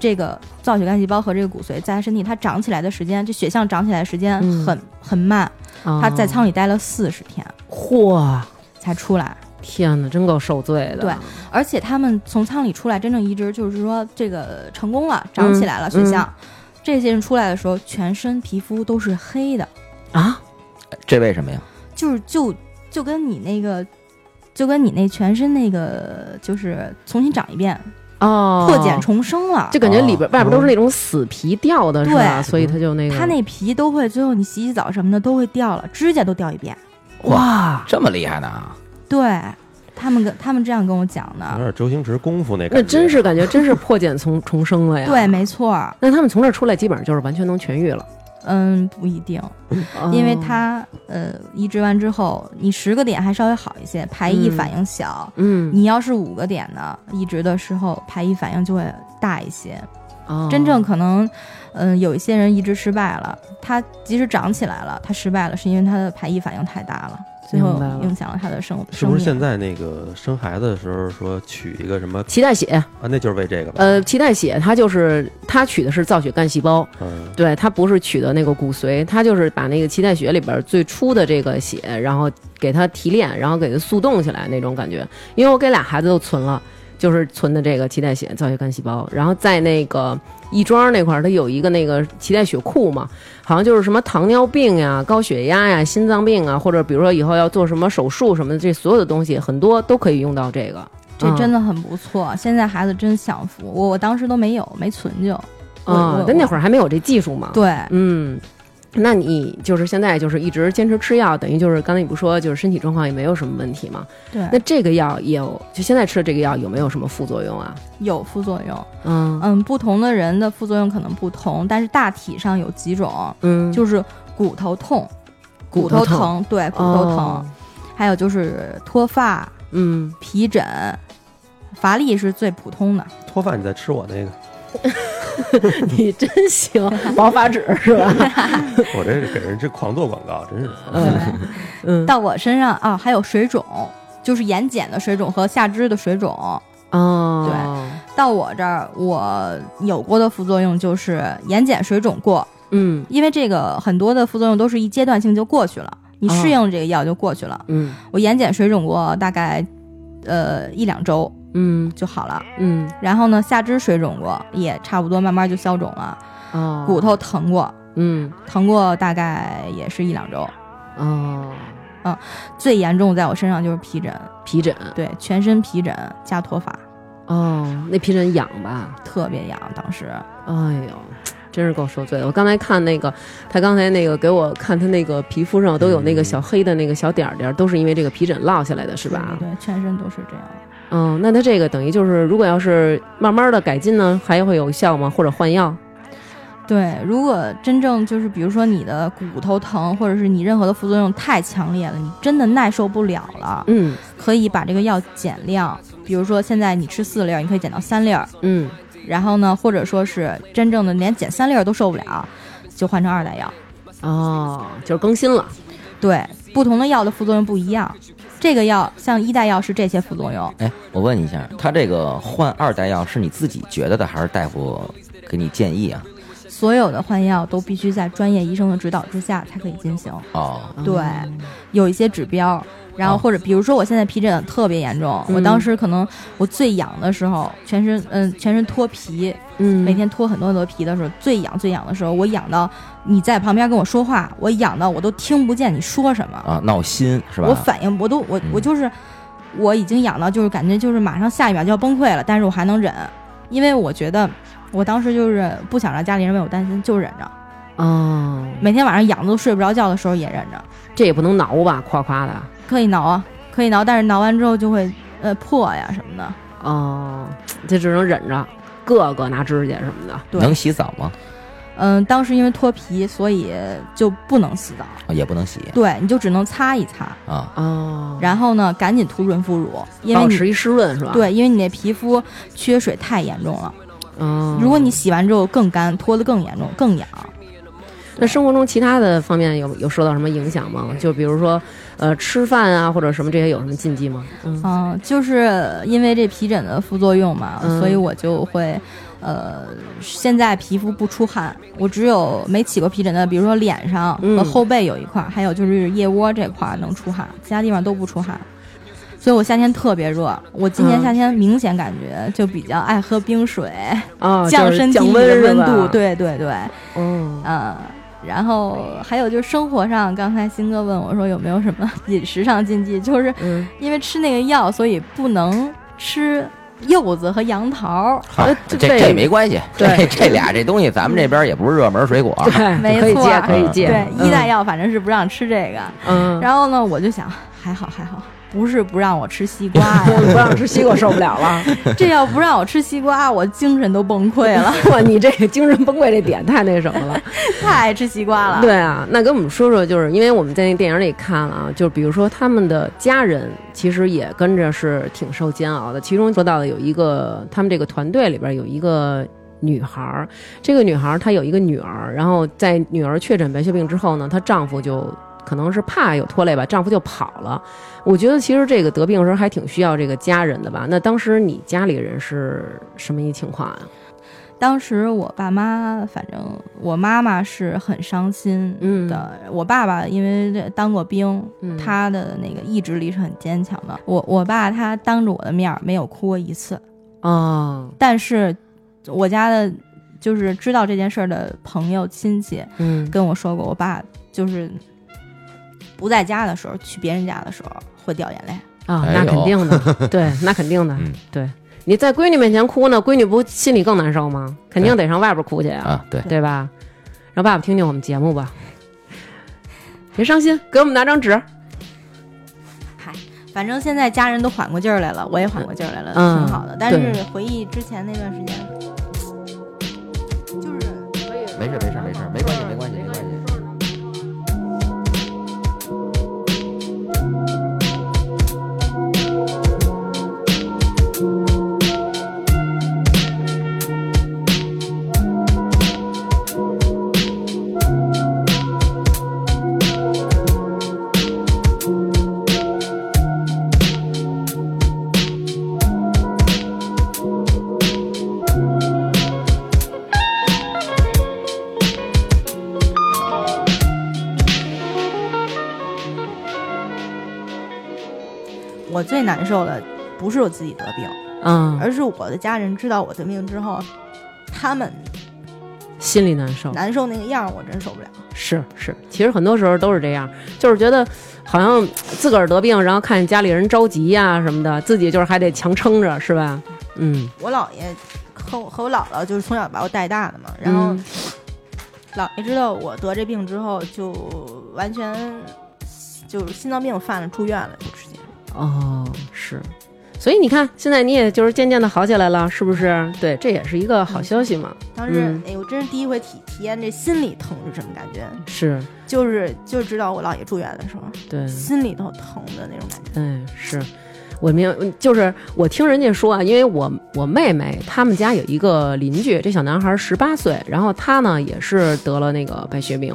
这个造血干细胞和这个骨髓在他身体它长起来的时间，这血象长起来的时间嗯很、很慢，他在舱里待了四十天嚯，才出来。天哪，真够受罪的。对而且他们从舱里出来，真正移植就是说这个成功了，长起来了血象。这些人出来的时候，全身皮肤都是黑的，啊，这为什么呀？就是就就跟你那个，就跟你那全身那个，就是重新长一遍，哦，破茧重生了。就感觉里边哦外边都是那种死皮掉的，是吧？对所以他就那个他那皮都会，最后你洗洗澡什么的都会掉了，指甲都掉一遍。哇，这么厉害呢？啊对他们跟他们这样跟我讲的有的，点周星驰功夫那感觉。那真是感觉真是破茧重重生了呀。对，，没错儿。那他们从这儿出来，基本上就是完全能痊愈了，嗯，不一定，哦。因为它呃移植完之后，你十个点还稍微好一些，排异嗯反应小。嗯，你要是五个点呢，移植的时候排异反应就会大一些。哦。真正可能，嗯、有一些人移植失败了，他即使长起来了，他失败了，是因为他的排异反应太大了，最后影响了他的生是不是。现在那个生孩子的时候说取一个什么脐带血，啊？那就是为这个吧？呃，脐带血它就是它取的是造血干细胞，嗯，对，它不是取的那个骨髓，它就是把那个脐带血里边最初的这个血，然后给它提炼，然后给它速冻起来那种感觉。因为我给俩孩子都存了，就是存的这个脐带血造血干细胞，然后在那个亦庄那块儿，它有一个那个脐带血库嘛，好像就是什么糖尿病呀、高血压呀、心脏病啊，或者比如说以后要做什么手术什么的，这所有的东西很多都可以用到这个。这真的很不错，现在孩子真享福。我我当时都没有，没存就。啊但那会儿还没有这技术嘛。对，嗯，那你就是现在就是一直坚持吃药，等于就是刚才你不说就是身体状况也没有什么问题嘛？对，那这个药也有，就现在吃的这个药有没有什么副作用啊？有副作用。嗯。嗯，不同的人的副作用可能不同，但是大体上有几种，嗯，就是骨头痛、骨头头疼，对，骨头疼，哦。还有就是脱发、嗯，皮疹、乏力是最普通的。脱发你再吃我那个，你真行，保发纸是吧？我这给人这狂做广告，真是。嗯嗯到我身上啊，还有水肿，就是眼睑的水肿和下肢的水肿。哦，对到我这儿，我有过的副作用就是眼睑水肿过，嗯因为这个很多的副作用都是一阶段性就过去了，你哦适应这个药就过去了。嗯我眼睑水肿过大概呃一两周嗯就好了，嗯然后呢下肢水肿过也差不多慢慢就消肿了，哦，骨头疼过，嗯疼过大概也是一两周。哦，最严重在我身上就是皮疹，皮疹对，全身皮疹加脱发，哦，那皮疹痒吧？特别痒。当时哎呦，真是够受罪的！我刚才看那个，他刚才那个给我看他那个皮肤上都有那个小黑的那个小点儿点儿，都是因为这个皮疹落下来的，是吧？对，对全身都是这样。嗯，那它这个等于就是，如果要是慢慢的改进呢，还会有效吗？或者换药？对，如果真正就是比如说你的骨头疼，或者是你任何的副作用太强烈了，你真的耐受不了了，嗯可以把这个药减量。比如说现在你吃四粒儿，你可以减到三粒儿，嗯，然后呢，或者说是真正的连减三粒儿都受不了，就换成二代药。哦，就是更新了。对，不同的药的副作用不一样。这个药像一代药是这些副作用，哎，我问一下，他这个换二代药是你自己觉得的，还是大夫给你建议啊？所有的换药都必须在专业医生的指导之下才可以进行。哦，对，有一些指标，然后或者比如说我现在皮疹特别严重，我嗯当时可能我最痒的时候，全身嗯全身脱皮，嗯，每天脱很多很多皮的时候，最痒最痒的时候，我痒到你在旁边跟我说话，我痒到我都听不见你说什么，啊，闹心是吧？我反应我都我我嗯就是我已经痒到就是感觉就是马上下一秒就要崩溃了，但是我还能忍，因为我觉得我当时就是不想让家里人为我担心，就忍着，哦，每天晚上痒的都睡不着觉的时候也忍着，这也不能挠吧，夸夸的。可以挠啊，可以挠，但是挠完之后就会呃破呀什么的。哦，这只能忍着，各个拿指甲什么的。对能洗澡吗？嗯，当时因为脱皮，所以就不能洗澡，啊也不能洗对，你就只能擦一擦，啊。哦，然后呢，赶紧涂润肤乳，因为你保持一湿润是吧？，对，因为你那皮肤缺水太严重了。哦，如果你洗完之后更干，脱得更严重，更痒。那生活中其他的方面有有受到什么影响吗？就比如说，呃，吃饭啊或者什么这些有什么禁忌吗？嗯嗯，就是因为这皮疹的副作用嘛，嗯所以我就会，呃，现在皮肤不出汗，我只有没起过皮疹的，比如说脸上和嗯后背有一块儿，还有就是腋窝这块儿能出汗，其他地方都不出汗。所以我夏天特别热，我今年嗯夏天明显感觉就比较爱喝冰水，啊，降身体温是的温度。吧，对对对，嗯，嗯，然后还有就是生活上，刚才新哥问我说有没有什么 饮食上禁忌，就是嗯，因为吃那个药，所以不能吃柚子和杨桃。这这这没关系，这这俩这东西咱们这边也不是热门水果。对，没错可以戒，可以戒。对，嗯医大药反正是不让吃这个。嗯，然后呢，我就想，还好还好，不是不让我吃西瓜呀，不让吃西瓜受不了了。这要不让我吃西瓜，我精神都崩溃了，哇，你这个精神崩溃这点太那什么了。太爱吃西瓜了。对啊，那跟我们说说，就是因为我们在那电影里看了啊，就是比如说他们的家人其实也跟着是挺受煎熬的。其中说到的有一个，他们这个团队里边有一个女孩儿，这个女孩儿她有一个女儿，然后在女儿确诊白血病之后呢，她丈夫就可能是怕有拖累吧，丈夫就跑了。我觉得其实这个得病的时候还挺需要这个家人的吧。那当时你家里人是什么一情况啊？当时我爸妈，反正我妈妈是很伤心嗯的。我爸爸因为这当过兵，嗯他的那个意志力是很坚强的。我我爸他当着我的面没有哭过一次，哦，但是我家的，就是知道这件事儿的朋友亲戚嗯，跟我说过，我爸就是不在家的时候，去别人家的时候会掉眼泪。啊，那肯定的，对，那肯定的，嗯对。你在闺女面前哭呢，闺女不心里更难受吗？肯定得上外边哭去呀、啊，对，对吧？让爸爸听听我们节目吧，别伤心，给我们拿张纸。嗨，反正现在家人都缓过劲儿来了，我也缓过劲儿来了，嗯挺好的。但是回忆之前那段时间，就是没事没事没事，最难受的不是我自己得病，嗯，而是我的家人知道我得病之后，他们心里难受。难受那个样儿，我真受不了。是是，其实很多时候都是这样，就是觉得好像自个儿得病，然后看见家里人着急呀、什么的，自己就是还得强撑着，是吧？嗯我姥爷和我和我姥姥就是从小把我带大的嘛，然后嗯姥爷知道我得这病之后，就完全就是心脏病犯了，住院了，就直接。哦，是，所以你看，现在你也就是渐渐的好起来了，是不是？对，这也是一个好消息嘛。当时，嗯。哎我，真是第一回体体验这心里疼是什么感觉，是，就是就知道我姥爷住院的时候，对，心里头疼的那种感觉。哎，是。我明，就是我听人家说啊，因为我我妹妹他们家有一个邻居，这小男孩十八岁，然后他呢也是得了那个白血病，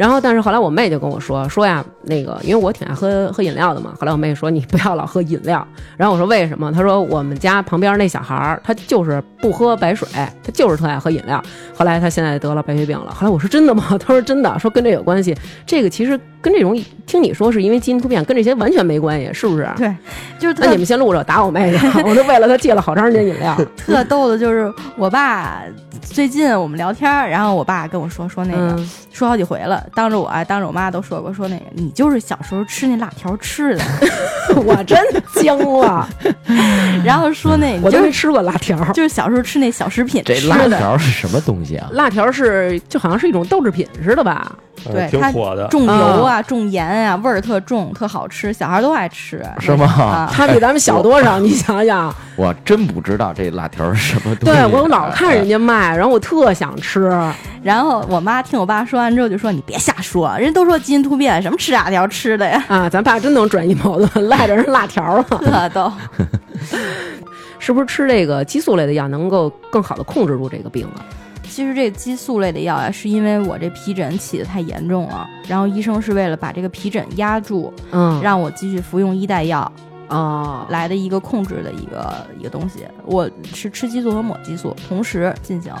然后但是后来我妹就跟我说说呀，那个因为我挺爱喝喝饮料的嘛，后来我妹说你不要老喝饮料，然后我说为什么？她说我们家旁边那小孩儿他就是不喝白水，他就是特爱喝饮饮料。后来他现在得了白血病了。后来我说真的吗？他说真的，说跟这有关系。这个其实跟这种听你说是因为基因突变，跟这些完全没关系，是不是？对，就是那你们先录着，打我妹去。我都为了他戒了好长时间饮料。特逗的，就是我爸最近我们聊天儿，然后我爸跟我说说那个、嗯说好几回了，当着我啊，当着我妈都说过，说那个你就是小时候吃那辣条吃的，我真惊了，然后说那个我就是没吃过辣条。就是小时候吃那小食品这辣，条是什么东西啊？辣条是就好像是一种豆制品似的吧？对它火的。重油啊，重盐啊，味儿特重，特好吃，小孩都爱吃，是吗啊，它比咱们小多少？你想想，我真不知道这辣条是什么东西。对我老看人家卖，然后我特想吃。然后我妈听我爸说完之后就说：“你别瞎说，人都说基因突变，什么吃辣条吃的呀啊，咱爸真能转移矛盾，赖着人辣条了。”特逗。是不是吃这个激素类的药能够更好的控制住这个病啊？其实这个激素类的药啊，是因为我这皮疹起的太严重了，然后医生是为了把这个皮疹压住，嗯，让我继续服用一代药哦，来的一个控制的一个一个东西。我是吃激素和抹激素同时进行，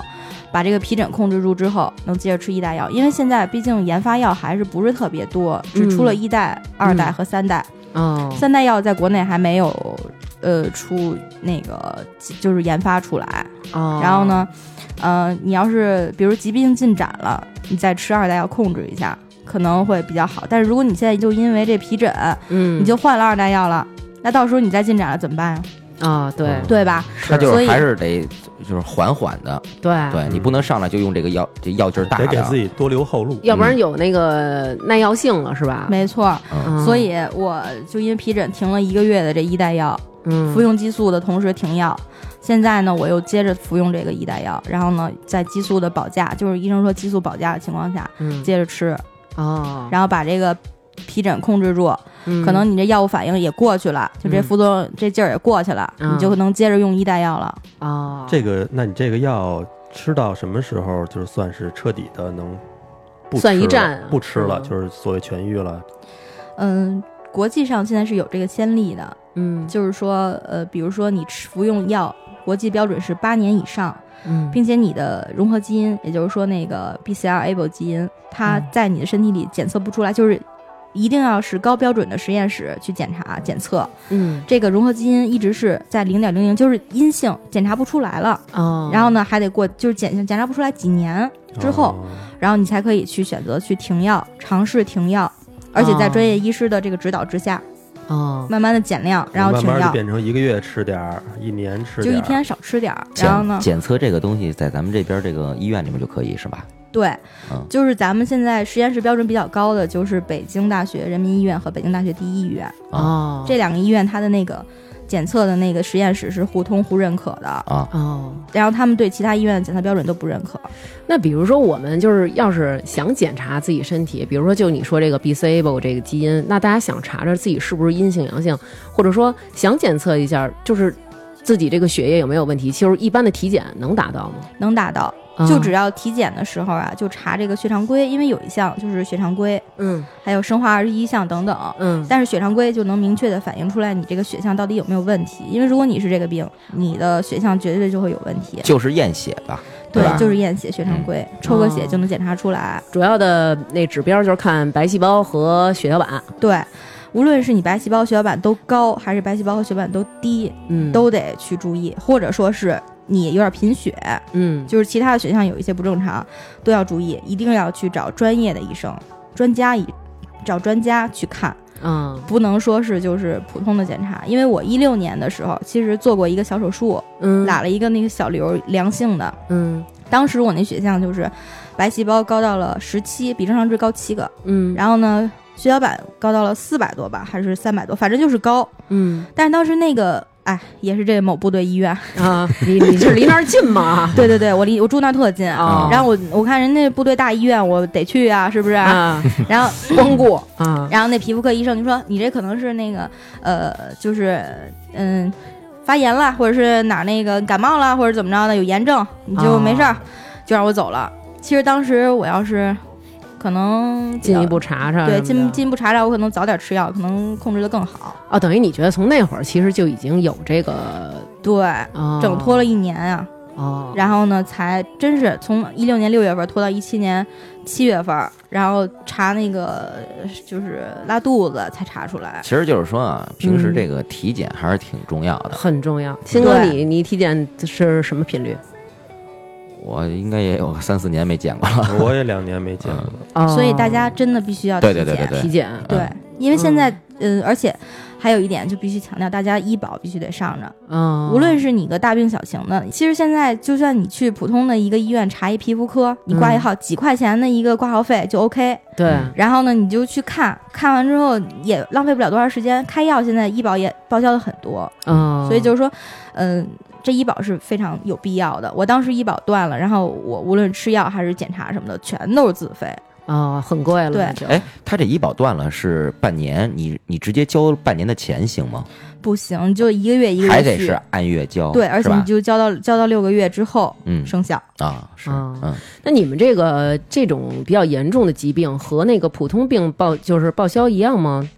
把这个皮疹控制住之后，能接着吃一代药。因为现在毕竟研发药还是不是特别多，只出了一代、二代和三代，哦，三代药在国内还没有呃出那个就是研发出来。哦，然后？呢，呃，你要是比如疾病进展了，你再吃二代药控制一下，可能会比较好。但是如果你现在就因为这皮疹，嗯，你就换了二代药了，那到时候你再进展了怎么办呀？啊，对嗯对吧？他就所以是还是得就是缓缓的，对对你不能上来就用这个药，这药劲儿大得给。自己多留后路。要不然有那个耐药性了，是吧？没错，所以我就因为皮疹停了一个月的这一代药，嗯，服用激素的同时停药。现在呢，我又接着服用这个一代药，然后呢，在激素的保价，就是医生说激素保价的情况下，嗯，接着吃，哦，然后把这个皮疹控制住，嗯。可能你这药物反应也过去了，就这嗯。副作用这劲儿也过去了，嗯。你就能接着用一代药了。哦，这个，那你这个药吃到什么时候，就是算是彻底的能不算一战啊。不吃了，嗯。就是所谓痊愈了。嗯，国际上现在是有这个先例的，嗯。就是说，呃，比如说你吃服用药，国际标准是八年以上，嗯，并且你的融合基因，也就是说那个 BCR-ABL 基因，它嗯在你的身体里检测不出来，就是一定要是高标准的实验室去检查检测，嗯。这个融合基因一直是在零点零零，就是阴性，检查不出来了。哦，然后呢，还得过就是检检查不出来几年之后，哦。然后你才可以去选择去停药，尝试停药，而且在专业医师的这个指导之下，哦，慢慢的减量，然后停药，慢慢就变成一个月吃点儿，一年吃点儿，就一天少吃点儿。然后呢？检，检测这个东西在咱们这边这个医院里面就可以是吧？对嗯，就是咱们现在实验室标准比较高的，就是北京大学人民医院和北京大学第一医院哦，这两个医院，它的那个检测的那个实验室是互通互认可的，啊，哦，然后他们对其他医院的检测标准都不认可。那比如说我们就是要是想检查自己身体，比如说就你说这个 BCABL 这个基因，那大家想查查自己是不是阴性阳性，或者说想检测一下，就是自己这个血液有没有问题，其实一般的体检能达到吗？能达到，啊就只要体检的时候啊，就查这个血常规，因为有一项就是血常规，嗯。还有生化二十一项等等。嗯。但是血常规就能明确的反映出来你这个血项到底有没有问题，因为如果你是这个病，你的血项绝对就会有问题。就是验血吧，对吧，就是验血血常规，抽个血哦就能检查出来。主要的那指标就是看白细胞和血小板，对，无论是你白细胞、血小板都高，还是白细胞和血小板都低，嗯，都得去注意，或者说是你有点贫血，嗯。就是其他的血项有一些不正常，都要注意，一定要去找专业的医生、专家医，找专家去看，嗯。不能说是就是普通的检查。因为我一六年的时候，其实做过一个小手术，嗯。打了一个那个小瘤，良性的。嗯。当时我那血象就是白细胞高到了十七，比正常值高七个，嗯。然后呢，血小板高到了四百多吧，还是三百多，反正就是高。嗯。但是当时那个，哎，也是这某部队医院，啊，你你是离那儿近吗？对对对，我离我住那儿特近。啊然后我我看人家部队大医院，我得去啊，是不是？啊，然后光顾啊，然后那皮肤科医生就说你这可能是那个呃，就是嗯发炎了，或者是哪儿那个感冒了，或者怎么着的有炎症，你就没事儿，啊就让我走了。其实当时我要是可能进一步查查对进进一步查查，我可能早点吃药，可能控制的更好。哦，等于你觉得从那会儿其实就已经有这个对，哦整拖了一年啊。哦，然后呢，才真是从一六年六月份拖到一七年七月份，然后查那个就是拉肚子才查出来。其实就是说啊，平时嗯这个体检还是挺重要的。很重要。鑫哥，对你你体检是什么频率？我应该也有三四年没见过了。我也两年没见过了。哦 所以大家真的必须要体检。对对对对体检，对因为现在，嗯、而且还有一点就必须强调，大家医保必须得上着。嗯，无论是你个大病小情的，其实现在就算你去普通的一个医院查一皮肤科，你挂一号、几块钱的一个挂号费就 OK。对，然后呢，你就去看看完之后也浪费不了多长时间，开药现在医保也报销的很多，嗯，所以就是说，嗯、这医保是非常有必要的。我当时医保断了，然后我无论吃药还是检查什么的，全都是自费。哦，很贵了，对哎，他这医保断了是半年，你你直接交半年的钱行吗？不行，就一个月一个月还得是按月交，对，而且你就交到交到六个月之后嗯生效。啊是啊嗯那你们这个这种比较严重的疾病和那个普通病报就是报销一样吗？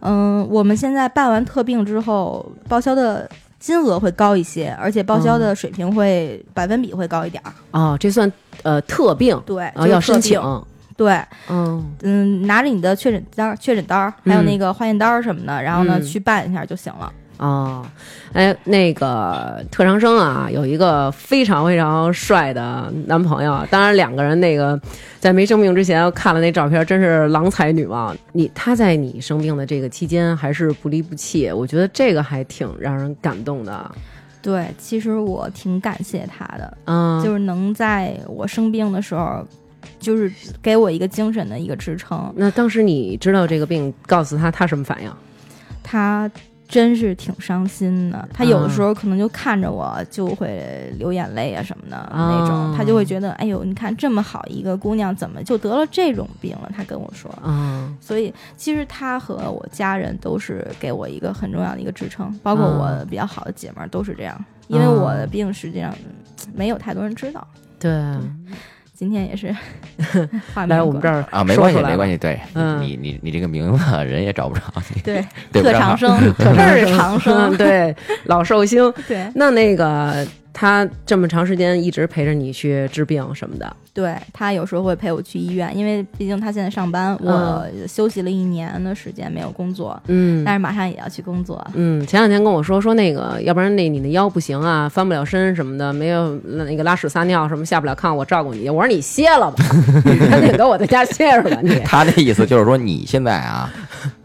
嗯，我们现在办完特病之后，报销的金额会高一些，而且报销的水平会、百分比会高一点儿。哦，这算呃特病对，要申请。。对，嗯，嗯，拿着你的确诊单儿、确诊单儿，还有嗯那个化验单儿什么的，然后呢、嗯去办一下就行了。哦，哎，那个特长生啊，有一个非常非常帅的男朋友，当然两个人那个在没生病之前看了那照片，真是郎才女貌。你他在你生病的这个期间还是不离不弃，我觉得这个还挺让人感动的。对，其实我挺感谢他的，嗯，就是能在我生病的时候，就是给我一个精神的一个支撑。那当时你知道这个病，告诉他他什么反应？他真是挺伤心的，他有的啊时候可能就看着我就会流眼泪啊什么的、啊。那种，他就会觉得，哎呦，你看这么好一个姑娘，怎么就得了这种病了？他跟我说，嗯，所以其实他和我家人都是给我一个很重要的一个支撑，包括啊。我比较好的姐们儿都是这样，因为我的病实际上嗯没有太多人知道。对，今天也是 来我们这儿啊，没关系，没关系，对嗯。你你你这个名字人也找不着你，对特长生，倍儿长生嗯，，对，老寿星。对。那那个他这么长时间一直陪着你去治病什么的，对他有时候会陪我去医院，因为毕竟他现在上班，嗯我休息了一年的时间没有工作，嗯但是马上也要去工作。嗯，前两天跟我说说那个，要不然那你的腰不行啊，翻不了身什么的，没有那个拉屎撒尿什么下不了炕，我照顾你。我说你歇了吧，你赶紧给我在家歇着吧，你。他的意思就是说你现在啊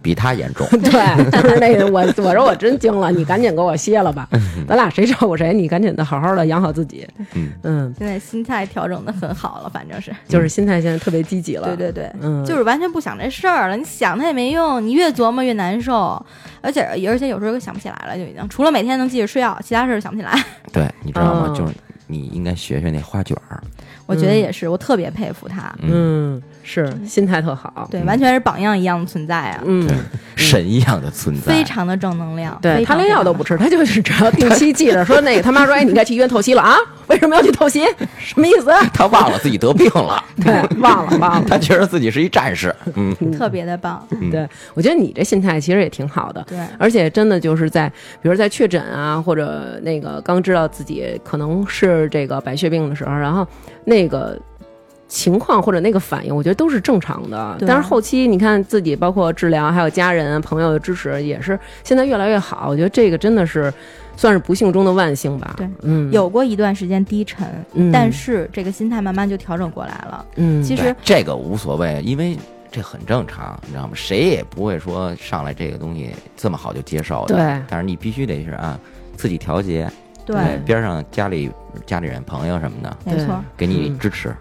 比他严重，对，就是那个我我说我真惊了，你赶紧给我歇了吧，咱俩谁照顾谁，你赶紧的好好的养好自己。嗯。嗯，现在心态调整的很好了，反正是，就是心态现在特别积极了。对对对，嗯，就是完全不想这事儿了。你想它也没用，你越琢磨越难受，而且而且有时候想不起来了，就已经除了每天能记着睡觉，其他事儿想不起来。对，你知道吗？哦就是你应该学学那花卷儿，我觉得也是，我特别佩服他，嗯是心态特好。对，完全是榜样一样的存在啊，嗯，神一样的存在，非常的正能量。对他连药都不吃，他就是只要定期记着说那个他妈说哎你该去医院透析了啊？为什么要去透析？什么意思？他忘了自己得病了，对，忘了 忘了。他觉得自己是一战士，嗯，特别的棒。嗯对，我觉得你这心态其实也挺好的，对，而且真的就是在，比如在确诊啊，或者那个刚知道自己可能是这个白血病的时候，然后那个情况或者那个反应，我觉得都是正常的。但是后期你看自己，包括治疗，还有家人朋友的支持，也是现在越来越好。我觉得这个真的是算是不幸中的万幸吧。对，嗯，有过一段时间低沉，嗯，但是这个心态慢慢就调整过来了。嗯，其实这个无所谓，因为这很正常，你知道吗？谁也不会说上来这个东西这么好就接受的。对但是你必须得是啊，自己调节，对，边上家里家里人、朋友什么的没错。给你嗯支持。嗯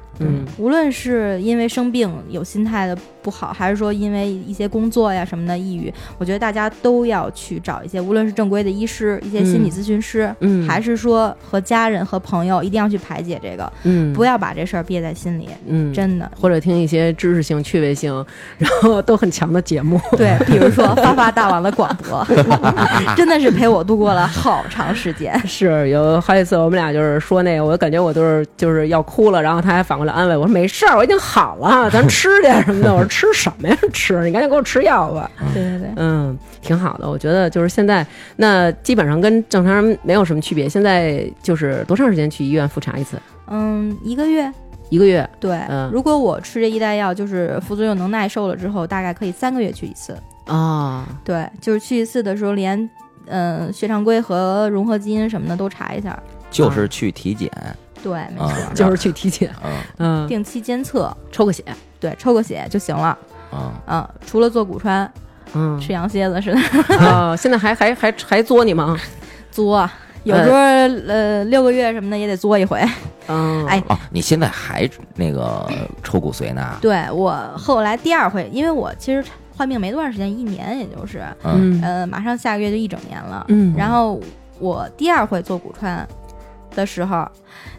无论是因为生病有心态的不好，还是说因为一些工作呀什么的抑郁，我觉得大家都要去找一些，无论是正规的医师、一些心理咨询师，嗯，还是说和家人和朋友，一定要去排解这个，嗯，不要把这事儿憋在心里，嗯，真的。或者听一些知识性、趣味性，然后都很强的节目。对，比如说发发大王的广播，真的是陪我度过了好长时间。是有好几次我们俩就是说那个，我感觉我都是就是要哭了，然后他还反过来安慰我说没事儿，我已经好了，咱吃点什么的。我说吃什么呀？吃，你赶紧给我吃药吧。对对对，嗯，挺好的，我觉得就是现在那基本上跟正常人没有什么区别。现在就是多长时间去医院复查一次？嗯，一个月。一个月。对，嗯如果我吃这一代药，就是副作用能耐受了之后，大概可以三个月去一次。啊、对，就是去一次的时候，连嗯、呃血常规和融合基因什么的都查一下。就是去体检，对，没啊错，就是去体检，嗯嗯，定期监测，抽个血，对，抽个血就行了。啊，嗯，除了做骨穿，嗯，吃羊蝎子似的啊，现在还还还还作你吗？作，有时候呃六个月什么的也得作一回。嗯，哎哦，你现在还那个抽骨髓呢？对我后来第二回，因为我其实患病没多长时间，一年也就是，嗯嗯呃，马上下个月就一整年了。嗯然后我第二回做骨穿的时候，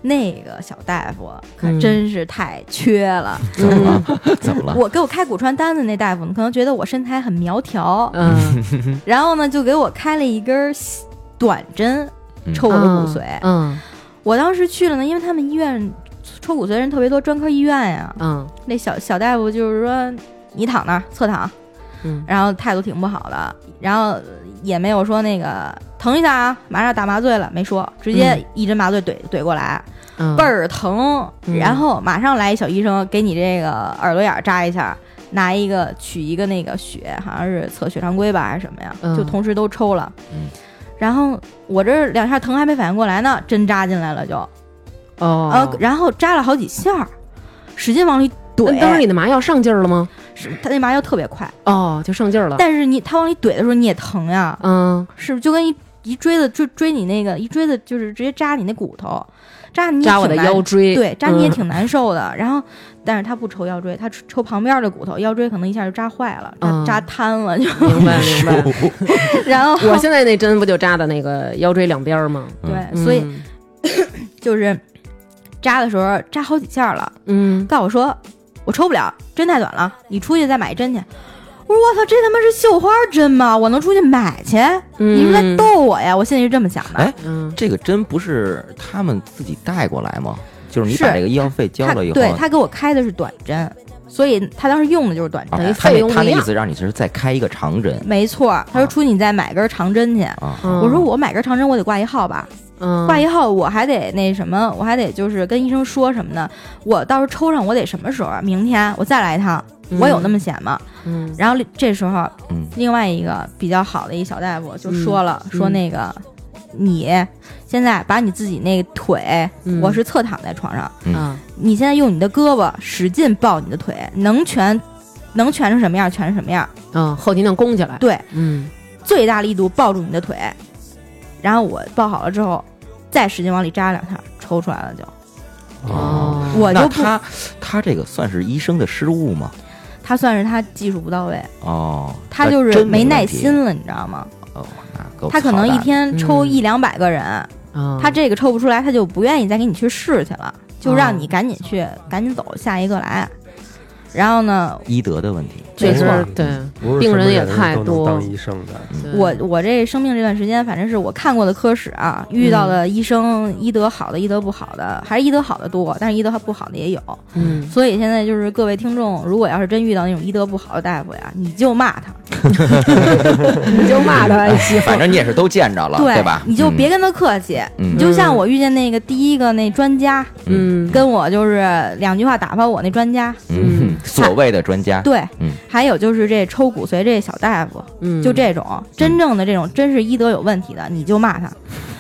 那个小大夫可嗯真是太缺了。怎么了？怎么了？我给我开骨穿单子那大夫呢，可能觉得我身材很苗条，嗯，然后呢就给我开了一根短针嗯抽我的骨髓。嗯我当时去了呢，因为他们医院抽骨髓人特别多，专科医院呀。嗯那小小大夫就是说你躺那儿侧躺，嗯然后态度挺不好的，然后也没有说那个疼一下啊，马上打麻醉了，没说，直接一针麻醉怼怼过来，嗯，倍儿疼，嗯然后马上来一小医生给你这个耳朵眼儿扎一下。拿一个取一个那个血，好像是测血常规吧还是什么呀？嗯就同时都抽了。嗯然后我这两下疼还没反应过来呢，针扎进来了就，哦，呃，然后扎了好几下，使劲往里怼。那当时你的麻药上劲儿了吗？是他那麻药特别快，哦，就上劲儿了。但是你他往里怼的时候你也疼呀，嗯，是不是就跟一一锥子追追你那个一锥子就是直接扎你那骨头，扎你扎我的腰椎，对，扎你也嗯挺难受的。然后，但是他不抽腰椎，他抽抽旁边的骨头，腰椎可能一下就扎坏了，扎、嗯扎瘫了就。明白 明白。然后我现在那针不就扎的那个腰椎两边儿吗？对，嗯所以 就是扎的时候扎好几下了，嗯，告诉我说我抽不了，针太短了，你出去再买一针去。我说我操，这他妈是绣花针吗？我能出去买去？你是在嗯逗我呀？我心里是这么想的。哎嗯这个针不是他们自己带过来吗？就是你把这个医药费交了以后，对他给我开的是短针，所以他当时用的就是短针。啊等于他那他那费用不一样意思让你就是再开一个长针没错，他说出去你再买根长针去。我说我买根长针，我得挂一号吧，嗯。挂一号我还得那什么，我还得就是跟医生说什么呢？我到时候抽上我得什么时候啊？明天我再来一趟，我有那么闲吗？嗯。然后这时候嗯。另外一个比较好的一小大夫就说了，嗯。说那个你现在把你自己那个腿，嗯。我是侧躺在床上，嗯。你现在用你的胳膊使劲抱你的腿，能蜷能蜷成什么样蜷成什么样，嗯后脊梁弓起来，对，嗯。最大力度抱住你的腿，然后我抱好了之后，再使劲往里扎两下，抽出来了就。哦，我就不，那他他这个算是医生的失误吗？他算是他技术不到位，哦，他就是没耐心了，你知道吗？哦，那够他可能一天抽嗯一两百个人，啊他这个抽不出来，他就不愿意再给你去试去了，就让哦你赶紧去，赶紧走，下一个来。然后呢，医德的问题。没错对，病人也太多。当医生的。我我这生病这段时间，反正是我看过的科室啊，遇到的医生医德好的、医德不好的，还是医德好的多，但是医德不好的也有。嗯。所以现在就是各位听众，如果要是真遇到那种医德不好的大夫呀，你就骂他，你就骂他反正你也是都见着了，对吧？你就别跟他客气。嗯。你就像我遇见那个第一个那专家，嗯。跟我就是两句话打发我那专家，嗯嗯，所谓的专家，对，嗯。还有就是这抽骨髓这小大夫，嗯。就这种真正的这种真是医德有问题的，你就骂他，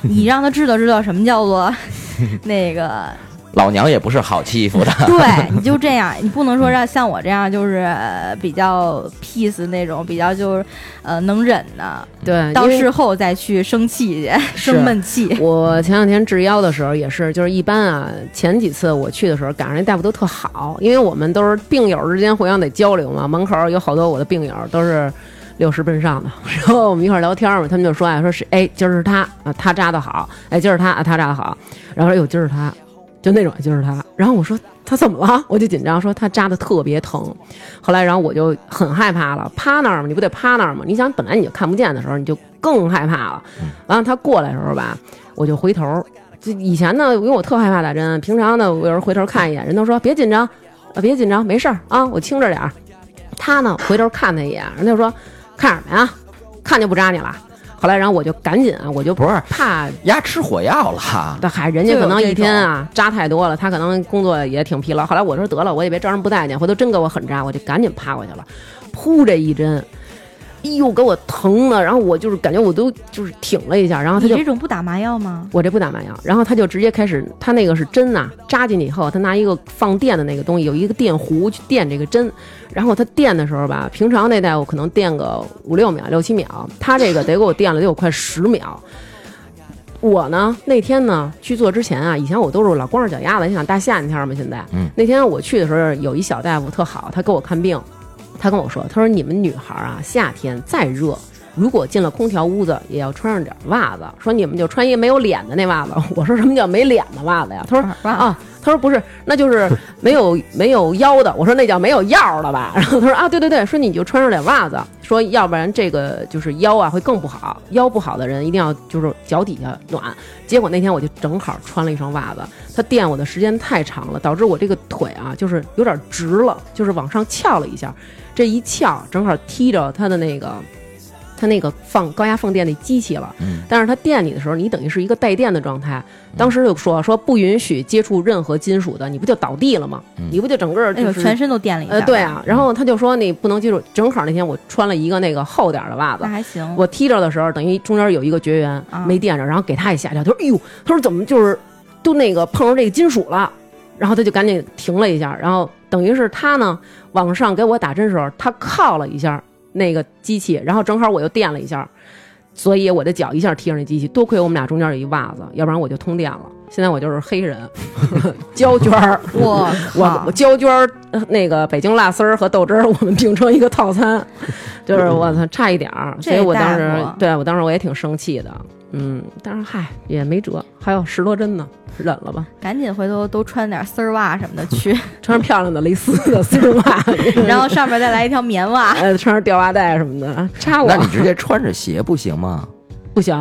你让他知道知道什么叫做 那个老娘也不是好欺负的。对，你就这样，你不能说让像我这样就是呃比较 peace 那种，比较就是呃能忍的，对到事后再去生气去，生闷气。我前两天治腰的时候也是，就是一般啊，前几次我去的时候赶上那大夫都特好，因为我们都是病友之间互相得交流嘛。门口有好多我的病友都是六十奔上的，然后我们一块儿聊天嘛，他们就说哎，说是哎，今儿是他啊，他扎的好，哎，今儿是他啊，他扎的好，然后说哟，今儿是他，就那种就是他。然后我说他怎么了？我就紧张说他扎的特别疼。后来然后我就很害怕了，趴那儿嘛，你不得趴那儿吗？你想本来你就看不见的时候，你就更害怕了。完了他过来的时候吧，我就回头。就以前呢，因为我特害怕打针，平常呢，我有时候回头看一眼，人都说别紧张，啊，别紧张，没事儿啊，我轻着点儿。他呢回头看他一眼，人家就说看什么呀？看就不扎你了。后来，然后我就赶紧啊，我就不是怕丫吃火药了，但嗨，人家可能一天啊扎太多了，他可能工作也挺疲劳。后来我说得了，我也别招人不待见，回头真给我狠扎，我就赶紧趴过去了，噗这一针，哎呦给我疼的，然后我就是感觉我都就是挺了一下，然后他你就这种不打麻药吗？我这不打麻药，然后他就直接开始，他那个是针呐、扎进去以后，他拿一个放电的那个东西，有一个电弧去电这个针，然后他电的时候吧，平常那大夫可能电个五六秒、六七秒，他这个得给我电了得有快十秒。我呢那天呢去做之前啊，以前我都是老光着脚丫子，你想大夏天嘛，现在，嗯那天我去的时候，有一小大夫特好，他给我看病，他跟我说，他说你们女孩啊，夏天再热，如果进了空调屋子，也要穿上点袜子。说你们就穿一没有脸的那袜子。我说什么叫没脸的袜子呀？他说啊，他说不是，那就是没有没有腰的。我说那叫没有腰的吧？然后他说啊，对对对，说你就穿上点袜子，说要不然这个就是腰啊会更不好，腰不好的人一定要就是脚底下暖。结果那天我就正好穿了一双袜子，他垫我的时间太长了，导致我这个腿啊就是有点直了，就是往上翘了一下。这一翘正好踢着它的那个。它那个放高压放电那机器了，嗯但是它电你的时候，你等于是一个带电的状态。当时就说说不允许接触任何金属的，你不就倒地了吗？嗯你不就整个就是全身都电了一下。呃对，啊，然后他就说你不能接触。正好那天我穿了一个那个厚点儿的袜子那，还行。我踢着的时候，等于中间有一个绝缘啊没电着，然后给他也吓一跳，他说：“哎呦，他说怎么就是都那个碰着这个金属了？”然后他就赶紧停了一下，然后等于是他呢往上给我打针的时候，他靠了一下那个机器，然后正好我又电了一下，所以我的脚一下踢上那机器，多亏我们俩中间有一袜子，要不然我就通电了。现在我就是黑人，胶卷儿，我我胶卷儿呃那个北京辣丝儿和豆汁儿，我们并成一个套餐，就是我操差一点儿，所以我当时对我当时我也挺生气的，嗯，但是嗨也没辙，还有十多针呢，忍了吧，赶紧回头都穿点丝儿袜什么的去，穿上漂亮的蕾丝的丝袜，然后上面再来一条棉袜。呃穿上吊袜带什么的，插我。那你直接穿着鞋不行吗？不行，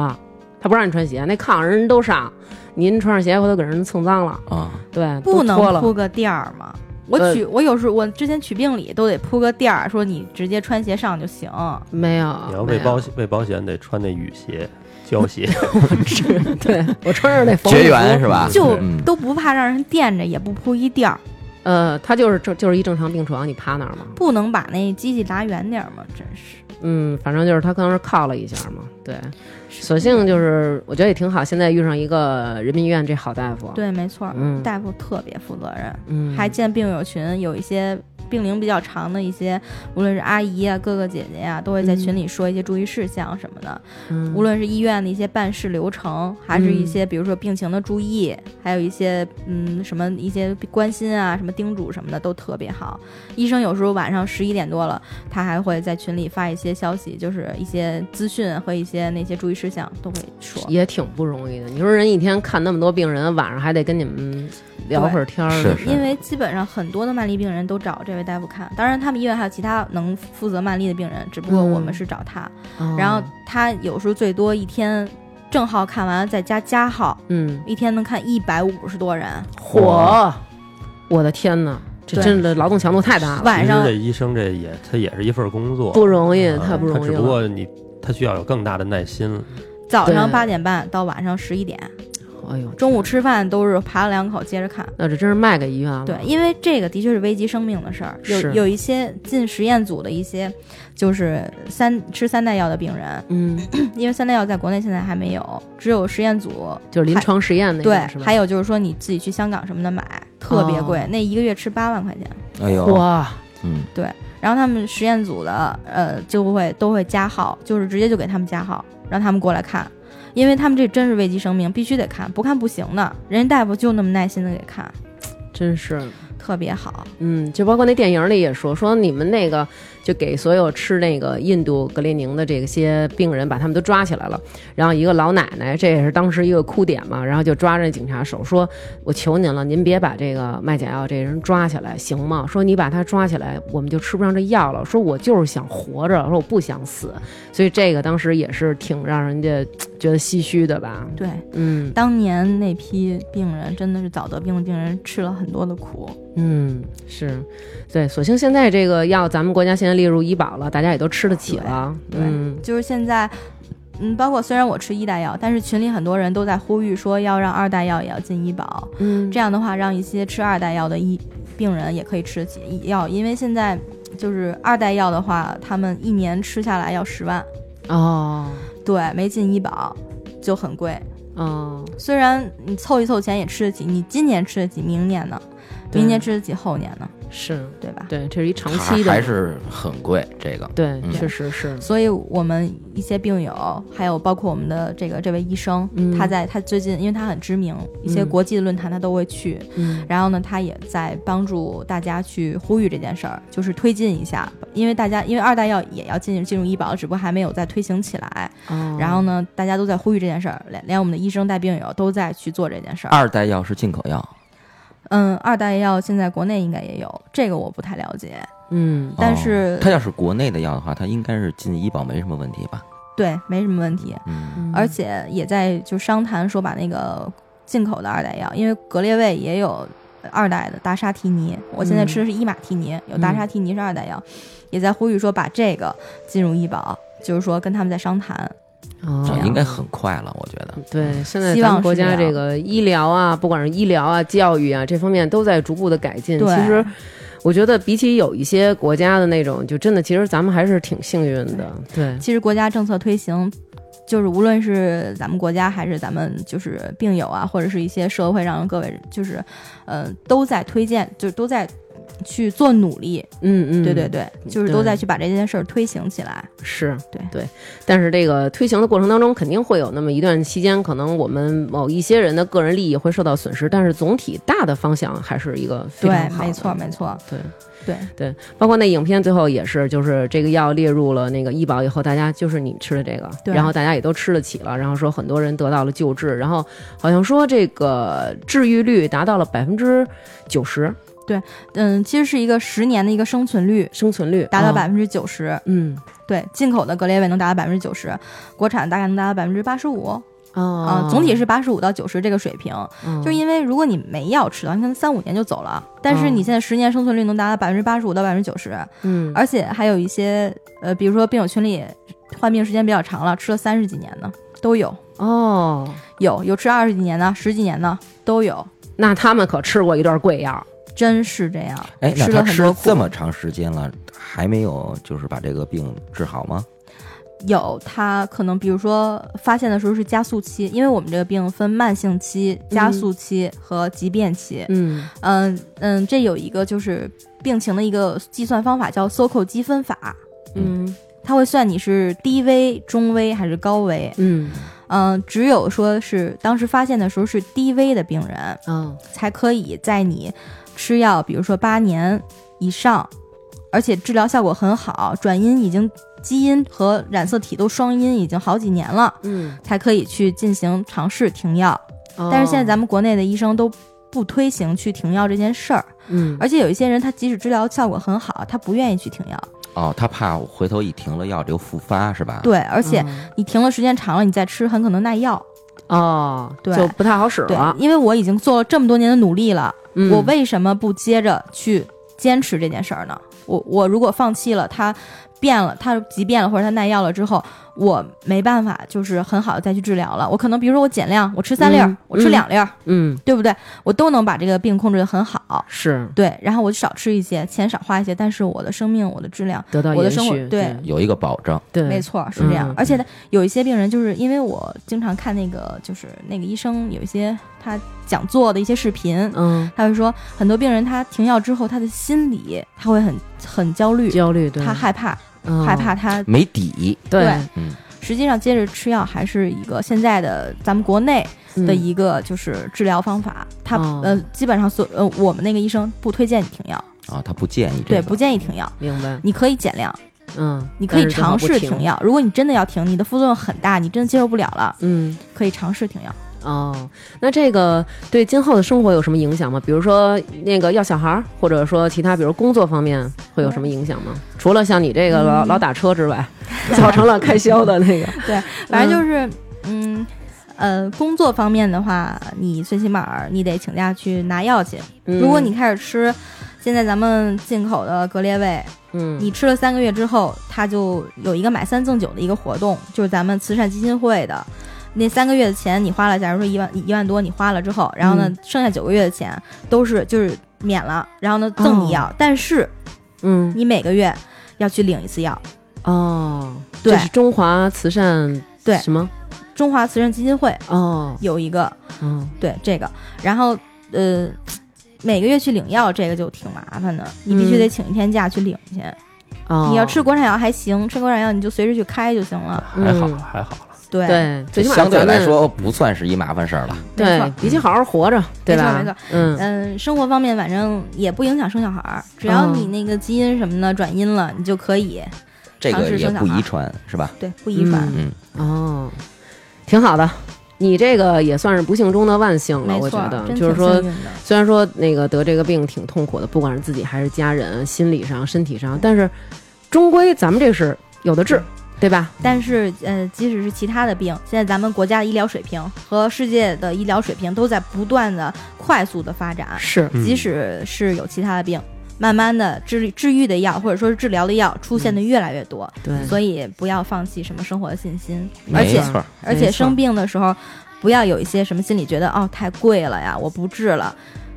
他不让你穿鞋，那炕上人都上，您穿上鞋回头给人蹭脏了，啊，对，不能铺个垫儿吗？我呃取我有时候我之前取病理都得铺个垫儿，说你直接穿鞋上就行。没有，你要为保险为保险得穿那雨鞋、胶鞋，是，对我穿上那防绝缘是吧？就嗯都不怕让人垫着，也不铺一垫儿，呃，他就是就就是一正常病床，你趴那儿嘛。不能把那机器拉远点儿吗？真是。嗯，反正就是他可能是靠了一下嘛，对，索性就是我觉得也挺好，现在遇上一个人民医院这好大夫，，对，没错，嗯大夫特别负责任，嗯，还建病友群，有一些病龄比较长的一些，无论是阿姨啊、哥哥姐姐呀、都会在群里说一些注意事项什么的。嗯无论是医院的一些办事流程，还是一些比如说病情的注意，还有一些嗯什么一些关心啊、什么叮嘱什么的都特别好。医生有时候晚上十一点多了，他还会在群里发一些消息，就是一些资讯和一些那些注意事项都会说。也挺不容易的。你说人一天看那么多病人，晚上还得跟你们聊会儿天儿，是是因为基本上很多的慢粒病人都找这位大夫看，当然他们医院还有其他能负责慢粒的病人，只不过嗯我们是找他。哦然后他有时候最多一天正号看完再加加号，嗯，一天能看一百五十多人。嚯，我的天哪，这真的劳动强度太大了，晚上其实这医生这也他也是一份工作，不容易，啊太不容他只易了。不过你他需要有更大的耐心。早上对八点半到晚上十一点，哎呦，中午吃饭都是扒了两口接着看。那这真是卖给医院了。对，因为这个的确是危及生命的事儿。有是有一些进实验组的一些，就是三吃三代药的病人，嗯，因为三代药在国内现在还没有，只有实验组就是临床实验那对？还有就是说你自己去香港什么的买，特别贵，哦那一个月吃八万块钱。哎呦，哇，嗯，对然后他们实验组的呃就会都会加号，就是直接就给他们加号，让他们过来看，因为他们这真是危及生命，必须得看，不看不行的。人家大夫就那么耐心的给看，真是。特别好。嗯，就包括那电影里也说，说你们那个就给所有吃那个印度格列宁的这些病人，把他们都抓起来了。然后一个老奶奶，这也是当时一个哭点嘛，然后就抓着警察手说：“我求您了，您别把这个卖假药这人抓起来，行吗？说你把他抓起来，我们就吃不上这药了。说我就是想活着，说我不想死。所以这个当时也是挺让人家觉得唏嘘的吧？对，嗯当年那批病人真的是早得病的病人，吃了很多的苦。嗯，是对。所幸现在这个药，咱们国家现年列入医保了，大家也都吃得起了。对嗯就是现在，嗯，包括虽然我吃一代药，但是群里很多人都在呼吁说要让二代药也要进医保，嗯，这样的话让一些吃二代药的医病人也可以吃得起药，因为现在就是二代药的话，他们一年吃下来要十万，哦对，没进医保就很贵。哦，虽然你凑一凑钱也吃得起，你今年吃得起，明年呢？对明年吃得起，后年呢？是对吧？对，这是一长期的，还是很贵，这个对，嗯确实是。所以我们一些病友，还有包括我们的这个这位医生，嗯他在他最近，因为他很知名，一些嗯国际的论坛他都会去。嗯然后呢，他也在帮助大家去呼吁这件事儿，就是推进一下，因为大家因为二代药也要进进入医保，只不过还没有再推行起来。哦，然后呢，大家都在呼吁这件事儿，连连我们的医生带病友都在去做这件事儿。二代药是进口药，嗯，二代药现在国内应该也有，这个我不太了解。嗯但是哦它要是国内的药的话，它应该是进医保没什么问题吧？对，没什么问题。嗯，而且也在就商谈说把那个进口的二代药，因为格列卫也有二代的达沙替尼，我现在吃的是伊马替尼，有达沙替尼是二代药，也在呼吁说把这个进入医保，就是说跟他们在商谈。哦这应该很快了，我觉得。对，现在希咱们国家这个医疗啊，不管是医疗啊、教育啊这方面，都在逐步的改进。其实，我觉得比起有一些国家的那种，就真的，其实咱们还是挺幸运的。对，其实国家政策推行。就是无论是咱们国家还是咱们就是病友啊，或者是一些社会上各位，就是，呃，都在推荐，就都在去做努力。嗯嗯，对对对，就是都在去把这件事儿推行起来。是对对，但是这个推行的过程当中，肯定会有那么一段期间，可能我们某一些人的个人利益会受到损失，但是总体大的方向还是一个非对常好，的。没错没错，对对。对，包括那影片最后也是，就是这个药列入了那个医保以后，大家就是你吃的这个，然后大家也都吃得起了，然后说很多人得到了救治，然后好像说这个治愈率达到了百分之九十，嗯，其实是一个十年的一个生存率，生存率哦达到百分之九十。嗯对，进口的格列卫能达到百分之九十，国产大概能达到百分之八十五哦啊，总体是八十五到九十这个水平。嗯就因为如果你没药吃到，你可能三五年就走了，但是哦你现在十年生存率能达到百分之八十五到百分之九十，嗯而且还有一些呃，比如说病友群里患病时间比较长了，吃了三十几年的都有，哦，有有吃二十几年的、十几年的都有，那他们可吃过一段贵药。真是这样。哎，那吃他吃了很多这么长时间了，还没有就是把这个病治好吗？有他可能，比如说发现的时候是加速期，因为我们这个病分慢性期、加速期和急变期。嗯嗯嗯，这有一个就是病情的一个计算方法，叫 SOCO 积分法，嗯它会算你是低危、中危还是高危。嗯嗯，只有说是当时发现的时候是低危的病人，嗯才可以在你吃药，比如说八年以上，而且治疗效果很好，转阴已经基因和染色体都双阴已经好几年了，嗯，才可以去进行尝试停药。哦但是现在咱们国内的医生都不推行去停药这件事儿，嗯而且有一些人他即使治疗效果很好，他不愿意去停药。哦，他怕回头一停了药就复发是吧？对，而且哦你停了时间长了，你再吃很可能耐药。哦，对就不太好使对了，。因为我已经做了这么多年的努力了，我为什么不接着去坚持这件事儿呢？我我如果放弃了，它变了，它急变了或者它耐药了之后，我没办法就是很好的再去治疗了。我可能比如说我减量，我吃三粒儿，嗯我吃两粒儿，嗯对不对？我都能把这个病控制的很好。是对，然后我就少吃一些，钱少花一些，但是我的生命、我的质量，得到我的生活对有一个保证。对，没错，是这样。嗯而且呢，有一些病人就是因为我经常看那个，就是那个医生有一些他讲座的一些视频，嗯，他会说很多病人他停药之后，他的心理他会很很焦虑，焦虑对，他害怕，嗯。害怕他没底，对。对。嗯，实际上接着吃药还是一个现在的咱们国内的嗯一个就是治疗方法。他哦。呃基本上所呃我们那个医生不推荐你停药，啊，他不建议这对，不建议停药。明白，你可以减量，嗯，你可以尝试停，药。如果你真的要停，你的副作用很大，你真的接受不了了，嗯。可以尝试停药。哦，那这个对今后的生活有什么影响吗？比如说那个要小孩儿，或者说其他，比如工作方面会有什么影响吗？除了像你这个老、嗯老打车之外，造成了开销的那个，对反正就是，嗯，呃，工作方面的话，你最起码你得请假去拿药去。嗯如果你开始吃现在咱们进口的格列卫，嗯，你吃了三个月之后，它就有一个买三赠九的一个活动，就是咱们慈善基金会的。那三个月的钱你花了，假如说一万一万多，你花了之后，然后呢，嗯剩下九个月的钱都是就是免了，然后呢赠你药，但是嗯你每个月要去领一次药。哦，对这是中华慈善对什么？中华慈善基金会哦，有一个嗯对这个，然后呃，每个月去领药，这个就挺麻烦的，你必须嗯得请一天假去领去。哦，你要吃国产药还行，吃国产药你就随时去开就行了。还好嗯还好了。对，对，最起码相对来说不算是一麻烦事儿了。对没错，比起好好活着，对吧？没错没错嗯嗯，生活方面反正也不影响生小孩儿，只要哦你那个基因什么的转阴了，你就可以这个也不尝试生小孩遗传是吧？对不遗传。嗯，哦，挺好的。你这个也算是不幸中的万幸了，我觉得，就是说虽然说那个得这个病挺痛苦的，不管是自己还是家人，心理上、身体上，但是终归咱们这是有的治，对吧？但是呃，即使是其他的病，现在咱们国家的医疗水平和世界的医疗水平都在不断的快速的发展，是，嗯即使是有其他的病。慢慢的治治愈的药或者说是治疗的药出现的越来越多，对，所以不要放弃什么生活的信心，而且而且生病的时候，不要有一些什么心理觉得哦太贵了呀，我不治了。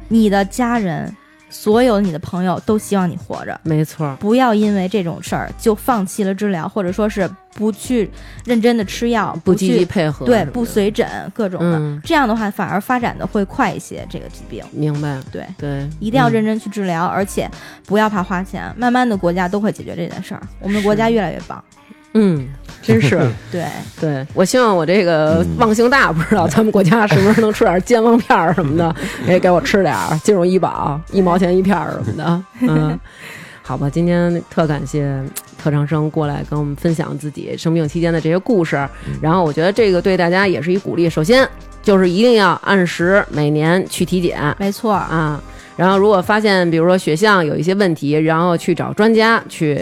你的家人，所有你的朋友都希望你活着，没错，不要因为这种事儿就放弃了治疗，或者说是不去认真的吃药，不积去极配合，对不随诊各种的，嗯，这样的话反而发展的会快一些。这个疾病，明白，对，对，一定要嗯。认真去治疗，而且不要怕花钱，慢慢的国家都会解决这件事儿。我们国家越来越棒，嗯，真是。对，对，我希望我这个嗯忘性大，不知道咱们国家是不是能出点健忘片儿什么的，也给我吃点儿金融医保，一毛钱一片儿什么的。嗯，好吧，今天特感谢特长生过来跟我们分享自己生病期间的这些故事，然后我觉得这个对大家也是一鼓励。首先就是一定要按时每年去体检没错儿，啊，然后如果发现比如说血象有一些问题，然后去找专家去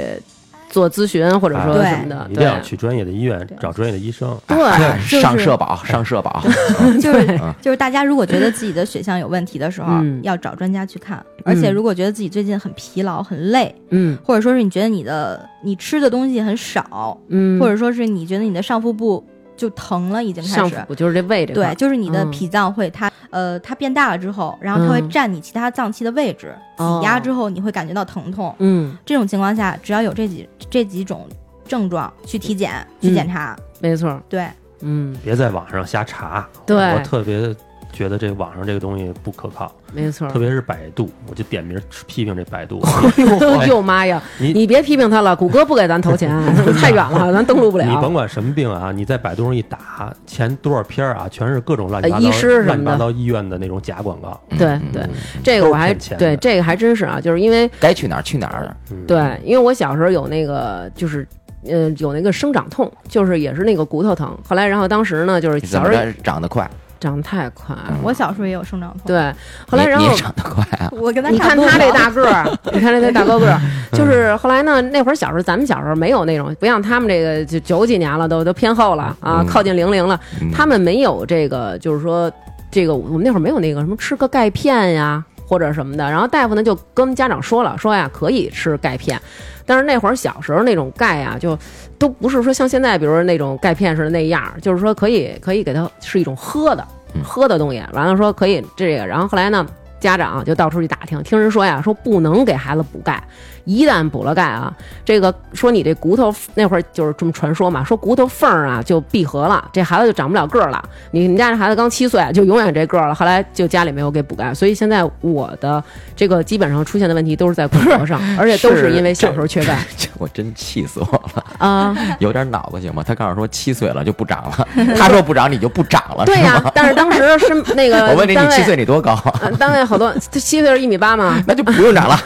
做咨询或者说对。什么的，一定要去专业的医院找专业的医生。对。上社保，上社保，就是嗯。就是大家如果觉得自己的血象有问题的时候，嗯。要找专家去看。而且如果觉得自己最近很疲劳、很累，嗯。或者说是你觉得你的你吃的东西很少，嗯，或者说是你觉得你的上腹部就疼了，已经开始。上腹就是这胃这块对，就是你的嗯脾脏会它、呃它变大了之后，然后它会嗯占你其他脏器的位置，哦挤压之后你会感觉到疼痛。嗯，这种情况下，只要有这几这几种症状，去体检去嗯检查。没错，对，嗯，别在网上瞎查。对我特别觉得这网上这个东西不可靠，没错特。别是百度，我就点名批评这百度。哎呦妈呀！你你别批评他了，谷歌不给咱投钱，太远了，咱登录不了。你甭管什么病啊，你在百度上一打，前多少篇啊，全是各种乱七八呃医糟、师什么乱七八糟医院的那种假广告。对嗯对嗯这个我还对这个还真是啊，就是因为该去哪儿去哪儿。嗯，对，因为我小时候有那个就是。呃，有那个生长痛，就是也是那个骨头疼。后来，然后当时呢，就是怎小时候长得快？长得太快了，我小时候也有生长痛。对。后来，然后你长得快啊？我跟他你看他这大个儿，你看这大高个儿，就是后来呢，那会儿小时候咱们小时候没有那种，不像他们这个就九几年了，都都偏后了啊，嗯靠近零零了，嗯他们没有这个，就是说这个我们那会儿没有那个什么吃个钙片呀或者什么的，然后大夫呢就跟家长说了，说呀可以吃钙片。但是那会儿小时候那种钙啊，就都不是说像现在，比如说那种钙片似的那样，就是说可以可以给它是一种喝的嗯喝的东西。完了说可以这个，然后后来呢，家长就到处去打听，听人说呀，说不能给孩子补钙，一旦补了钙啊，这个说你这骨头那会儿就是这么传说嘛，说骨头缝儿啊就闭合了，这孩子就长不了个儿了。你们家这孩子刚七岁就永远这个儿了，后来就家里没有给补钙，所以现在我的这个基本上出现的问题都是在骨骼上，而且都是因为小时候缺钙这 我真气死我了！啊。有点脑子行吗？他告诉说七岁了就不长了，他说不长你就不长了，对呀？但是当时是那个我问你，你七岁你多高？呃单位好多他七岁是一米八吗，那就不用长了。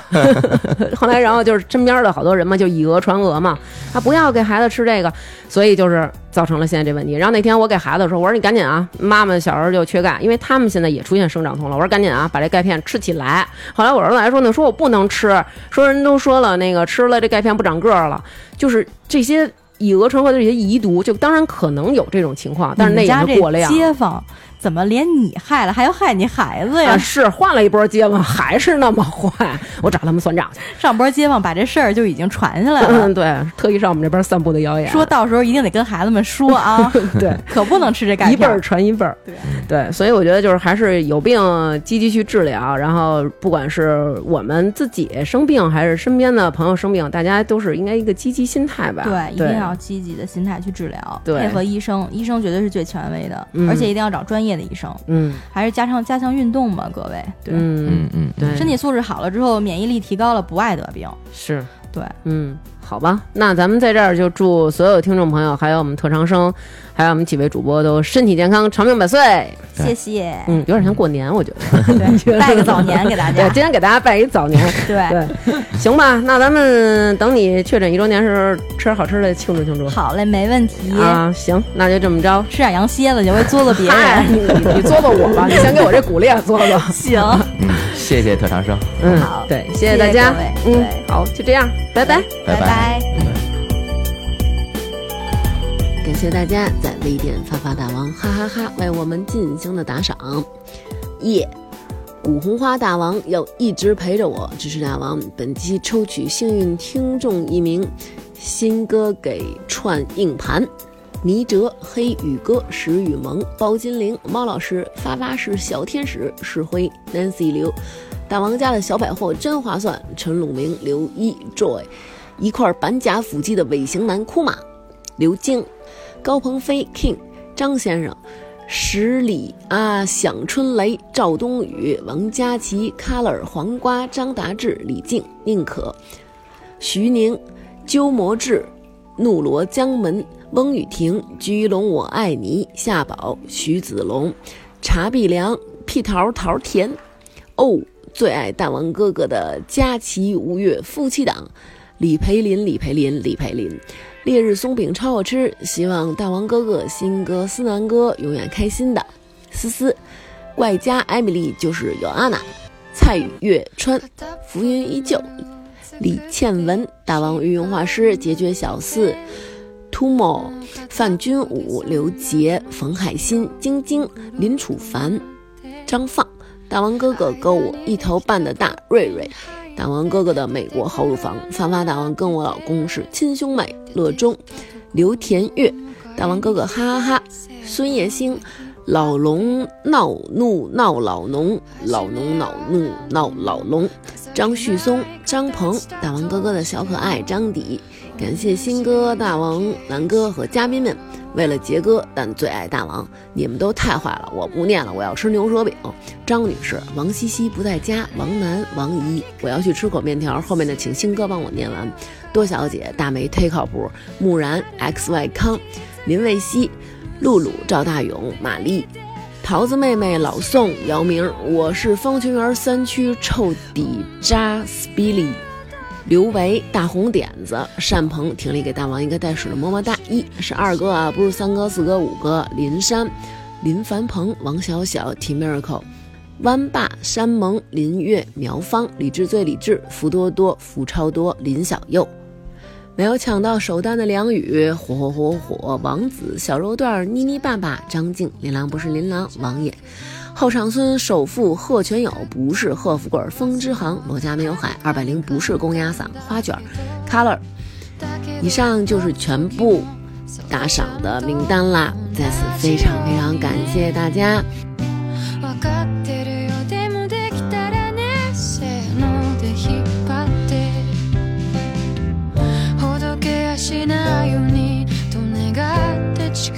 后来然后就是身边的好多人嘛，就以讹传讹嘛，啊不要给孩子吃这个，所以就是造成了现在这问题。然后那天我给孩子说，我说你赶紧啊，妈妈小时候就缺钙，因为他们现在也出现生长痛了，我说赶紧啊把这钙片吃起来。后来我儿子来说呢，说我不能吃，说人都说了那个吃了这钙片不长个儿了，就是这些。以讹传讹的这些遗毒，就当然可能有这种情况，但是那也是过量。街坊怎么连你害了，还要害你孩子呀？啊，是换了一波街坊，还是那么坏，我找他们算账去。上波街坊把这事儿就已经传下来了，嗯，对，特意上我们这边散布的谣言，说到时候一定得跟孩子们说啊，对，可不能吃这钙一辈儿。传一辈儿。对对，所以我觉得就是还是有病积极去治疗，然后不管是我们自己生病，还是身边的朋友生病，大家都是应该一个积极心态吧。对，一定要积极的心态去治疗，对配合医生，医生绝对是最权威的，嗯而且一定要找专业的医生，嗯。还是加强加强运动嘛，各位。对，嗯嗯嗯，对，身体素质好了之后，免疫力提高了，不爱得病。是。对，嗯，好吧，那咱们在这儿就祝所有听众朋友，还有我们特长生，还有我们几位主播都身体健康，长命百岁。谢谢。嗯，有点像过年，我觉得。对，拜个早年给大对，家。今天给大家拜一早年。对，对，行吧，那咱们等你确诊一周年时候吃点好吃的庆祝庆祝。好嘞，没问题。啊，行，那就这么着。吃点羊蝎子你会作作别，人。你你做做我吧，你先给我这骨裂做做。行，嗯，谢谢特长生，嗯好，对，谢谢大家谢谢。嗯，好，就这样，拜拜。拜拜拜。感谢大家在微店发发大王哈哈哈为我们进行的打赏，耶、古红花大王要一直陪着我，支持大王。本期抽取幸运听众一名，新歌给串硬盘。倪哲、黑羽哥、石雨萌、包金玲、猫老师、发发是小天使、石辉、Nancy 刘、大王家的小百货真划算、陈鲁明、刘一、Joy，一块板甲腹肌的尾型男库马、刘晶、高鹏飞、King、张先生、十里啊、响春雷、赵冬雨、王佳琪、Color、黄瓜、张达志、李静、宁可、徐宁、鸠摩智、怒罗江门、翁雨婷、居龙我爱你、夏宝、徐子龙、茶碧良、屁桃桃甜、哦，最爱大王哥哥的佳琪、吴越夫妻档、李培林、李培林、李培林。烈日松饼超好吃，希望大王哥哥、新哥、思南哥永远开心的。思思，怪家艾米丽就是有安娜，蔡月川，浮云依旧，李倩文，大王御用画师，解决小四，Tumo，范君武，刘杰，冯海鑫，晶晶，林楚凡，张放，大王哥哥跟我一头半的大瑞瑞。大王哥哥的美国豪乳房，发发大王跟我老公是亲兄妹。乐中，刘田月，大王哥哥哈哈哈，孙叶星，老龙闹怒闹老农，老农恼怒闹老龙，张旭松，张鹏，大王哥哥的小可爱张迪，感谢新哥、大王、蓝哥和嘉宾们。为了杰哥，但最爱大王，你们都太坏了！我不念了，我要吃牛舌饼。张女士，王西西不在家，王楠、王怡，我要去吃口面条。后面的请新哥帮我念完。多小姐，大梅忒靠谱，木然，X Y 康，林卫西，露露，赵大勇，玛丽，桃子妹妹，老宋，姚明，我是方群园三区臭底渣 Spilly。刘维、大红点子、单鹏、挺立给大王一个带水的么么哒，一是二哥啊，不是三哥、四哥、五哥。林山、林凡鹏、王小小、T Miracle、湾爸、山萌、林月、苗芳、李智最理智、福多多、福超多、林小佑。没有抢到首单的梁宇，火火火火，王子、小肉段、妮妮爸爸、张静、琳琅不是琳琅、王爷。后场村首富贺全友不是贺富贵，风之航罗家没有海，二百零不是公鸭嗓花卷，color。以上就是全部打赏的名单啦，在此非常非常感谢大家。わかってるよでもできたらねせーので引っ張ってほどけやしないようにと願って誓